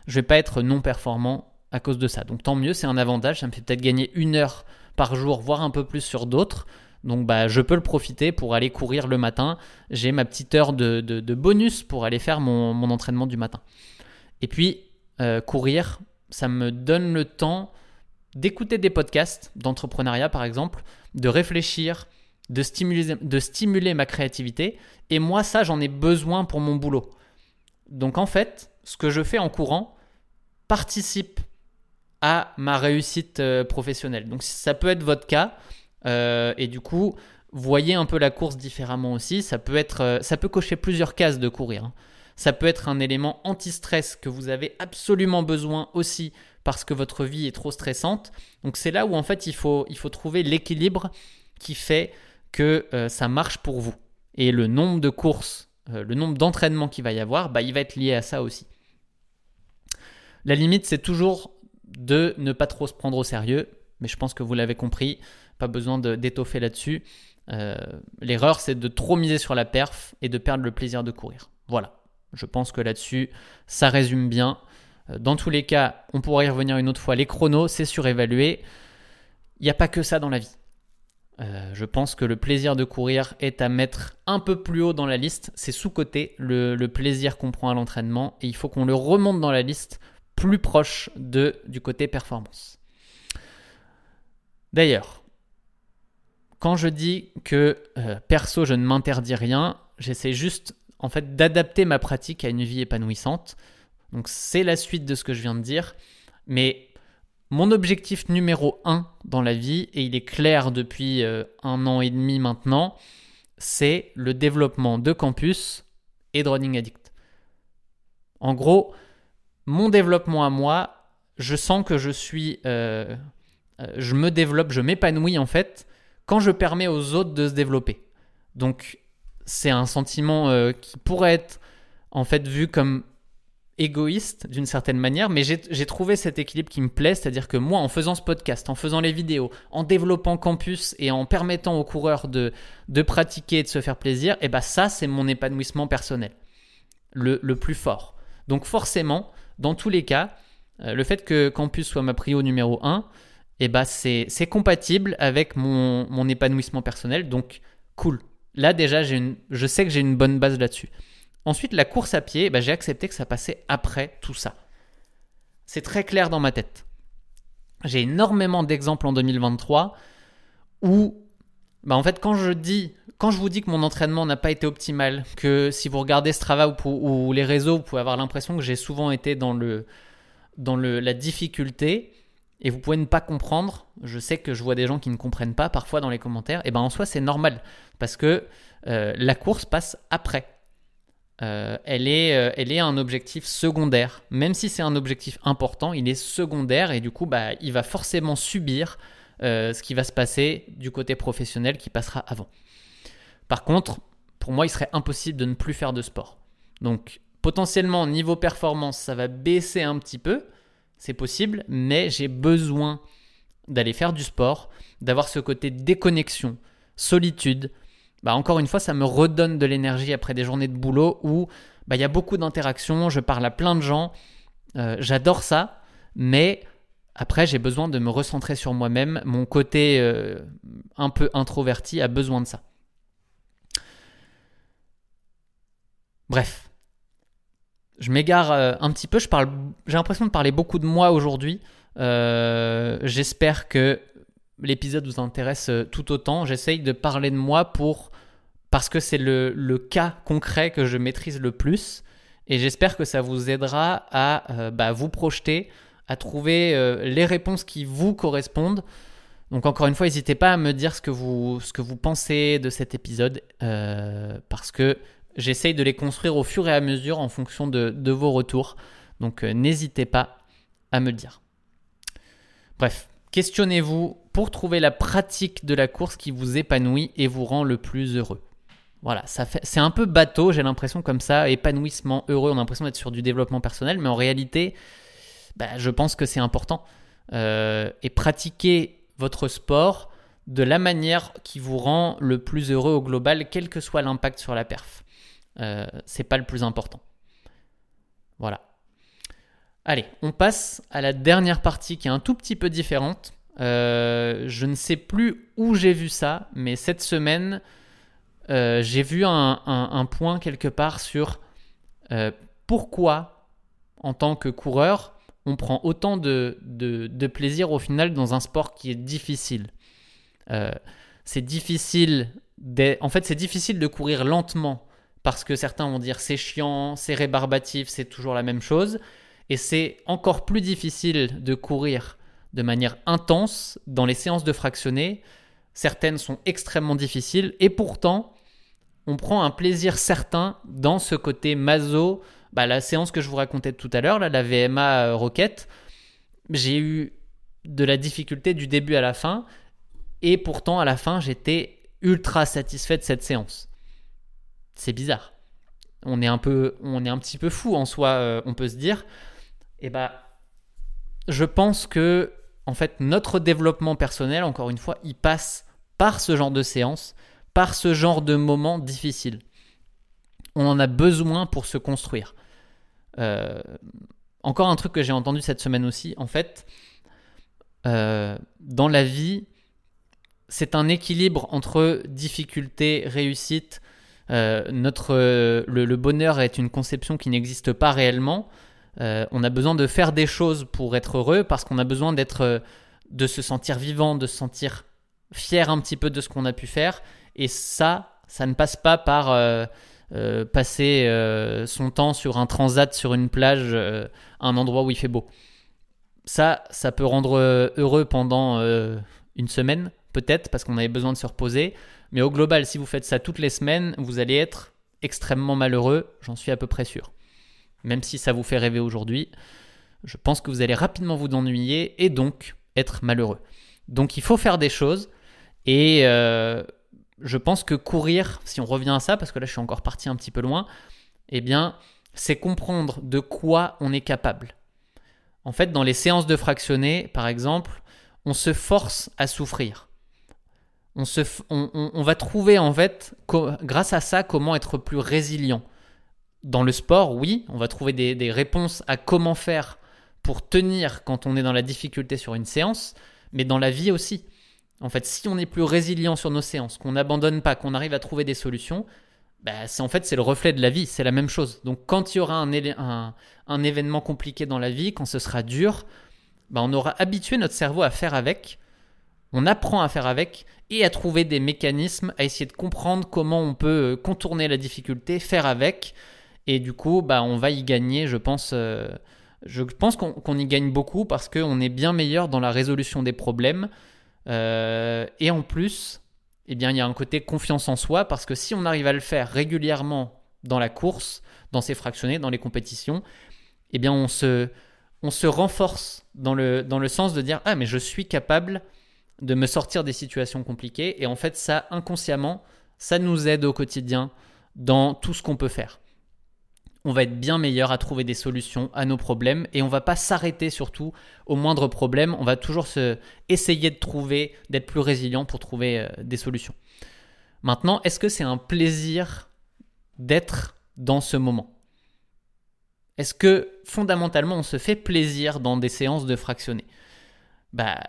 vais pas être non performant à cause de ça. Donc tant mieux, c'est un avantage. Ça me fait peut-être gagner une heure par jour, voire un peu plus sur d'autres. Donc bah, je peux le profiter pour aller courir le matin. J'ai ma petite heure de, bonus pour aller faire mon, mon, entraînement du matin. Et puis, courir, ça me donne le temps d'écouter des podcasts d'entrepreneuriat par exemple, de réfléchir, de stimuler, de stimuler ma créativité. Et moi, ça, j'en ai besoin pour mon boulot. Donc en fait, ce que je fais en courant participe à ma réussite euh, professionnelle. Donc ça peut être votre cas. Euh, et du coup, voyez un peu la course différemment aussi. Ça peut, être, euh, ça peut cocher plusieurs cases de courir. Hein. Ça peut être un élément anti-stress que vous avez absolument besoin aussi parce que votre vie est trop stressante. Donc c'est là où en fait il faut, il faut trouver l'équilibre qui fait que ça marche pour vous. Et le nombre de courses, le nombre d'entraînements qu'il va y avoir, bah, il va être lié à ça aussi. La limite, c'est toujours de ne pas trop se prendre au sérieux, mais je pense que vous l'avez compris, pas besoin d'étoffer là-dessus. Euh, l'erreur, c'est de trop miser sur la perf et de perdre le plaisir de courir. Voilà, je pense que là-dessus, ça résume bien. Dans tous les cas, on pourra y revenir une autre fois. Les chronos, c'est surévalué. Il n'y a pas que ça dans la vie. Euh, je pense que le plaisir de courir est à mettre un peu plus haut dans la liste. C'est sous-côté le, plaisir qu'on prend à l'entraînement et il faut qu'on le remonte dans la liste plus proche de, du côté performance. D'ailleurs, quand je dis que euh, perso je ne m'interdis rien, j'essaie juste en fait d'adapter ma pratique à une vie épanouissante. Donc c'est la suite de ce que je viens de dire, mais mon objectif numéro un dans la vie, et il est clair depuis euh, un an et demi maintenant, c'est le développement de campus et de Running Addict. En gros, mon développement à moi, je sens que je suis... Euh, euh, je me développe, je m'épanouis en fait quand je permets aux autres de se développer. Donc c'est un sentiment qui pourrait être en fait vu comme égoïste d'une certaine manière, mais j'ai trouvé cet équilibre qui me plaît, c'est-à-dire que moi, en faisant ce podcast, en faisant les vidéos, en développant Campus et en permettant aux coureurs de, pratiquer et de se faire plaisir, et eh ben ça, c'est mon épanouissement personnel, le, plus fort. Donc forcément, dans tous les cas, euh, le fait que Campus soit ma prio numéro 1, et eh ben c'est compatible avec mon, mon épanouissement personnel, donc cool. Là déjà, une, je sais que j'ai une bonne base là-dessus. Ensuite, la course à pied, bah, j'ai accepté que ça passait après tout ça. C'est très clair dans ma tête. J'ai énormément d'exemples en 2023 où, bah, en fait, quand je dis, quand je vous dis que mon entraînement n'a pas été optimal, que si vous regardez Strava ou, ou les réseaux, vous pouvez avoir l'impression que j'ai souvent été dans le, dans le, la difficulté et vous pouvez ne pas comprendre. Je sais que je vois des gens qui ne comprennent pas parfois dans les commentaires. Et ben en soi, c'est normal parce que euh, la course passe après. Euh, elle, est, euh, elle est un objectif secondaire. Même si c'est un objectif important, il est secondaire et du coup, bah, il va forcément subir euh, ce qui va se passer du côté professionnel qui passera avant. Par contre, pour moi, il serait impossible de ne plus faire de sport. Donc, potentiellement, niveau performance, ça va baisser un petit peu. C'est possible, mais j'ai besoin d'aller faire du sport, d'avoir ce côté déconnexion, solitude, bah encore une fois, ça me redonne de l'énergie après des journées de boulot où bah, il y a beaucoup d'interactions, je parle à plein de gens, euh, j'adore ça, mais après j'ai besoin de me recentrer sur moi-même, mon côté euh, un peu introverti a besoin de ça. Bref, je m'égare euh, un petit peu, je parle, j'ai l'impression de parler beaucoup de moi aujourd'hui. J'espère que l'épisode vous intéresse euh, tout autant. J'essaye de parler de moi pour parce que c'est le, cas concret que je maîtrise le plus. Et j'espère que ça vous aidera à euh, bah, vous projeter, à trouver euh, les réponses qui vous correspondent. Donc encore une fois, n'hésitez pas à me dire ce que vous, pensez de cet épisode, parce que j'essaye de les construire au fur et à mesure en fonction de, de vos retours. Donc n'hésitez pas à me le dire. Bref, Questionnez-vous pour trouver la pratique de la course qui vous épanouit et vous rend le plus heureux. Voilà, ça fait, c'est un peu bateau, j'ai l'impression comme ça, épanouissement, heureux, on a l'impression d'être sur du développement personnel, mais en réalité, bah, je pense que c'est important. Euh, et pratiquer votre sport de la manière qui vous rend le plus heureux au global, quel que soit l'impact sur la perf. Euh, c'est pas le plus important. Voilà. Allez, on passe à la dernière partie qui est un tout petit peu différente. Euh, je ne sais plus où j'ai vu ça, mais cette semaine, euh, j'ai vu un, point quelque part sur pourquoi, en tant que coureur, on prend autant de, de, plaisir au final dans un sport qui est difficile. Euh, c'est difficile, en fait, c'est difficile de courir lentement parce que certains vont dire c'est chiant, c'est rébarbatif, c'est toujours la même chose. Et c'est encore plus difficile de courir de manière intense dans les séances de fractionné. Certaines sont extrêmement difficiles et pourtant, on prend un plaisir certain dans ce côté maso. Bah, la séance que je vous racontais tout à l'heure, la VMA euh, Rocket, j'ai eu de la difficulté du début à la fin et pourtant à la fin, j'étais ultra satisfait de cette séance. C'est bizarre. On est un peu, on est un petit peu fou en soi, euh, on peut se dire. Et eh bah, je pense que en fait notre développement personnel, encore une fois, il passe par ce genre de séance, par ce genre de moments difficiles. On en a besoin pour se construire. Euh, encore un truc que j'ai entendu cette semaine aussi, en fait, euh, dans la vie, c'est un équilibre entre difficulté, réussite. Euh, notre, le, bonheur est une conception qui n'existe pas réellement. on a besoin de faire des choses pour être heureux parce qu'on a besoin d'être, de se sentir vivant, de se sentir fier un petit peu de ce qu'on a pu faire. Et ça, ça ne passe pas par euh, euh, passer euh, son temps sur un transat, sur une plage, un endroit où il fait beau. Ça, ça peut rendre heureux pendant une semaine, peut-être, parce qu'on avait besoin de se reposer. Mais au global, si vous faites ça toutes les semaines, vous allez être extrêmement malheureux, j'en suis à peu près sûr. Même si ça vous fait rêver aujourd'hui, je pense que vous allez rapidement vous ennuyer et donc être malheureux. Donc il faut faire des choses et euh, je pense que courir, si on revient à ça, parce que là je suis encore parti un petit peu loin, eh bien, c'est comprendre de quoi on est capable. En fait, dans les séances de fractionner, par exemple, on se force à souffrir. On, se, on, va trouver en fait, grâce à ça, comment être plus résilient. Dans le sport, oui, on va trouver des, des réponses à comment faire pour tenir quand on est dans la difficulté sur une séance, mais dans la vie aussi. En fait, si on est plus résilient sur nos séances, qu'on n'abandonne pas, qu'on arrive à trouver des solutions, bah, c'est en fait c'est le reflet de la vie, c'est la même chose. Donc quand il y aura un, événement compliqué dans la vie, quand ce sera dur, bah, on aura habitué notre cerveau à faire avec, on apprend à faire avec et à trouver des mécanismes, à essayer de comprendre comment on peut euh, contourner la difficulté, faire avec, et du coup, bah, on va y gagner, je pense. Euh, je pense qu'on y gagne beaucoup parce qu'on est bien meilleur dans la résolution des problèmes. Euh, et en plus, eh bien, il y a un côté confiance en soi parce que si on arrive à le faire régulièrement dans la course, dans ses fractionnés, dans les compétitions, eh bien, on se, on se renforce dans le, dans le sens de dire Ah, mais je suis capable de me sortir des situations compliquées. Et en fait, ça, inconsciemment, ça nous aide au quotidien dans tout ce qu'on peut faire on va être bien meilleur à trouver des solutions à nos problèmes et on va pas s'arrêter surtout au moindre problème. On va toujours se essayer de trouver, d'être plus résilient pour trouver euh, des solutions. Maintenant, est-ce que c'est un plaisir d'être dans ce moment? Est-ce que fondamentalement on se fait plaisir dans des séances de fractionner? Bah,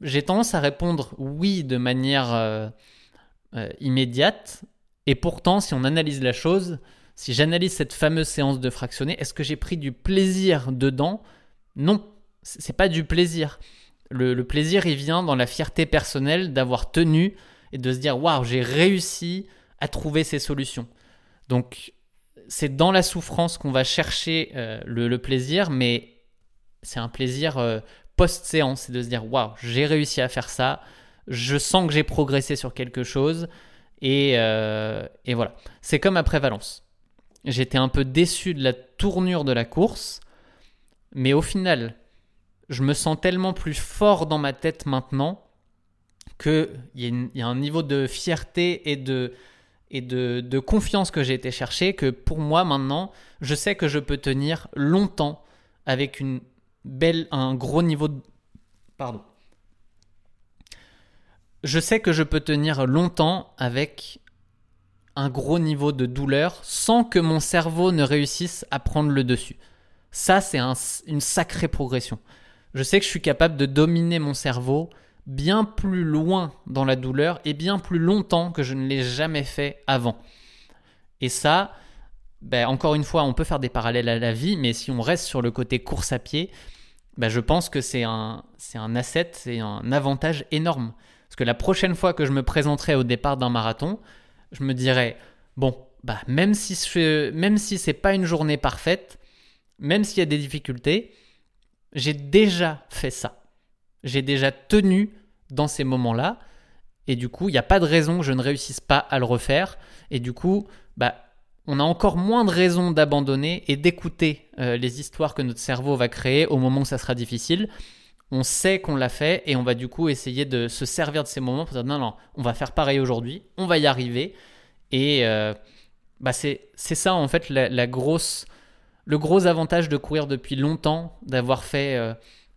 J'ai tendance à répondre oui de manière euh, euh, immédiate et pourtant si on analyse la chose, si j'analyse cette fameuse séance de fractionner, est-ce que j'ai pris du plaisir dedans? Non, c'est pas du plaisir. Le, plaisir, il vient dans la fierté personnelle d'avoir tenu et de se dire waouh, j'ai réussi à trouver ces solutions. Donc, c'est dans la souffrance qu'on va chercher euh, le, plaisir, mais c'est un plaisir euh, post-séance, c'est de se dire waouh, j'ai réussi à faire ça, je sens que j'ai progressé sur quelque chose, et, euh, et voilà. C'est comme après Valence. J'étais un peu déçu de la tournure de la course, mais au final, je me sens tellement plus fort dans ma tête maintenant qu'il y, y, a un niveau de fierté et de, et de, confiance que j'ai été chercher que pour moi maintenant, je sais que je peux tenir longtemps avec une belle, un gros niveau de... Pardon. Je sais que je peux tenir longtemps avec un gros niveau de douleur sans que mon cerveau ne réussisse à prendre le dessus. Ça, c'est une sacrée progression. Je sais que je suis capable de dominer mon cerveau bien plus loin dans la douleur et bien plus longtemps que je ne l'ai jamais fait avant. Et ça, ben, encore une fois, on peut faire des parallèles à la vie, mais si on reste sur le côté course à pied, bah, je pense que c'est un, c'est un asset, c'est un avantage énorme. Parce que la prochaine fois que je me présenterai au départ d'un marathon, je me dirais, bon, bah, même si ce même si c'est pas une journée parfaite, même s'il y a des difficultés, j'ai déjà fait ça. J'ai déjà tenu dans ces moments-là. Et du coup, il n'y a pas de raison que je ne réussisse pas à le refaire. Et du coup, bah, on a encore moins de raisons d'abandonner et d'écouter euh, les histoires que notre cerveau va créer au moment où ça sera difficile. On sait qu'on l'a fait et on va du coup essayer de se servir de ces moments pour dire non, non, on va faire pareil aujourd'hui, on va y arriver. Et euh, bah c'est ça en fait la, grosse, le gros avantage de courir depuis longtemps, d'avoir fait euh,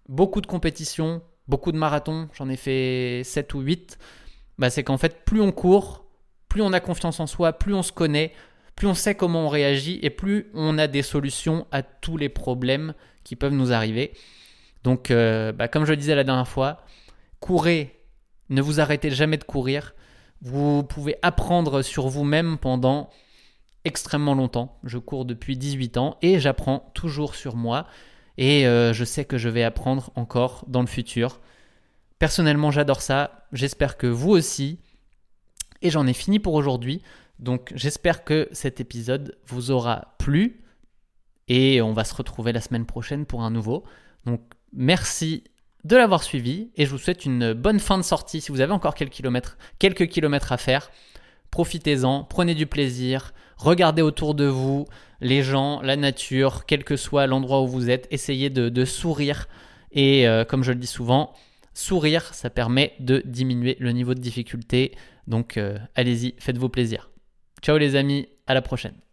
beaucoup de compétitions, beaucoup de marathons, j'en ai fait 7 ou 8, bah c'est qu'en fait plus on court, plus on a confiance en soi, plus on se connaît, plus on sait comment on réagit et plus on a des solutions à tous les problèmes qui peuvent nous arriver. Donc euh, bah, comme je le disais la dernière fois, courez, ne vous arrêtez jamais de courir. Vous pouvez apprendre sur vous-même pendant extrêmement longtemps. Je cours depuis 18 ans et j'apprends toujours sur moi. Et euh, je sais que je vais apprendre encore dans le futur. Personnellement, j'adore ça. J'espère que vous aussi. Et j'en ai fini pour aujourd'hui. Donc j'espère que cet épisode vous aura plu. Et on va se retrouver la semaine prochaine pour un nouveau. Donc merci de l'avoir suivi. Et je vous souhaite une bonne fin de sortie. Si vous avez encore quelques kilomètres, à faire, profitez-en, prenez du plaisir. Regardez autour de vous les gens, la nature, quel que soit l'endroit où vous êtes. Essayez de, sourire. Et euh, comme je le dis souvent, sourire, ça permet de diminuer le niveau de difficulté. Donc euh, allez-y, faites-vous plaisir. Ciao les amis, à la prochaine.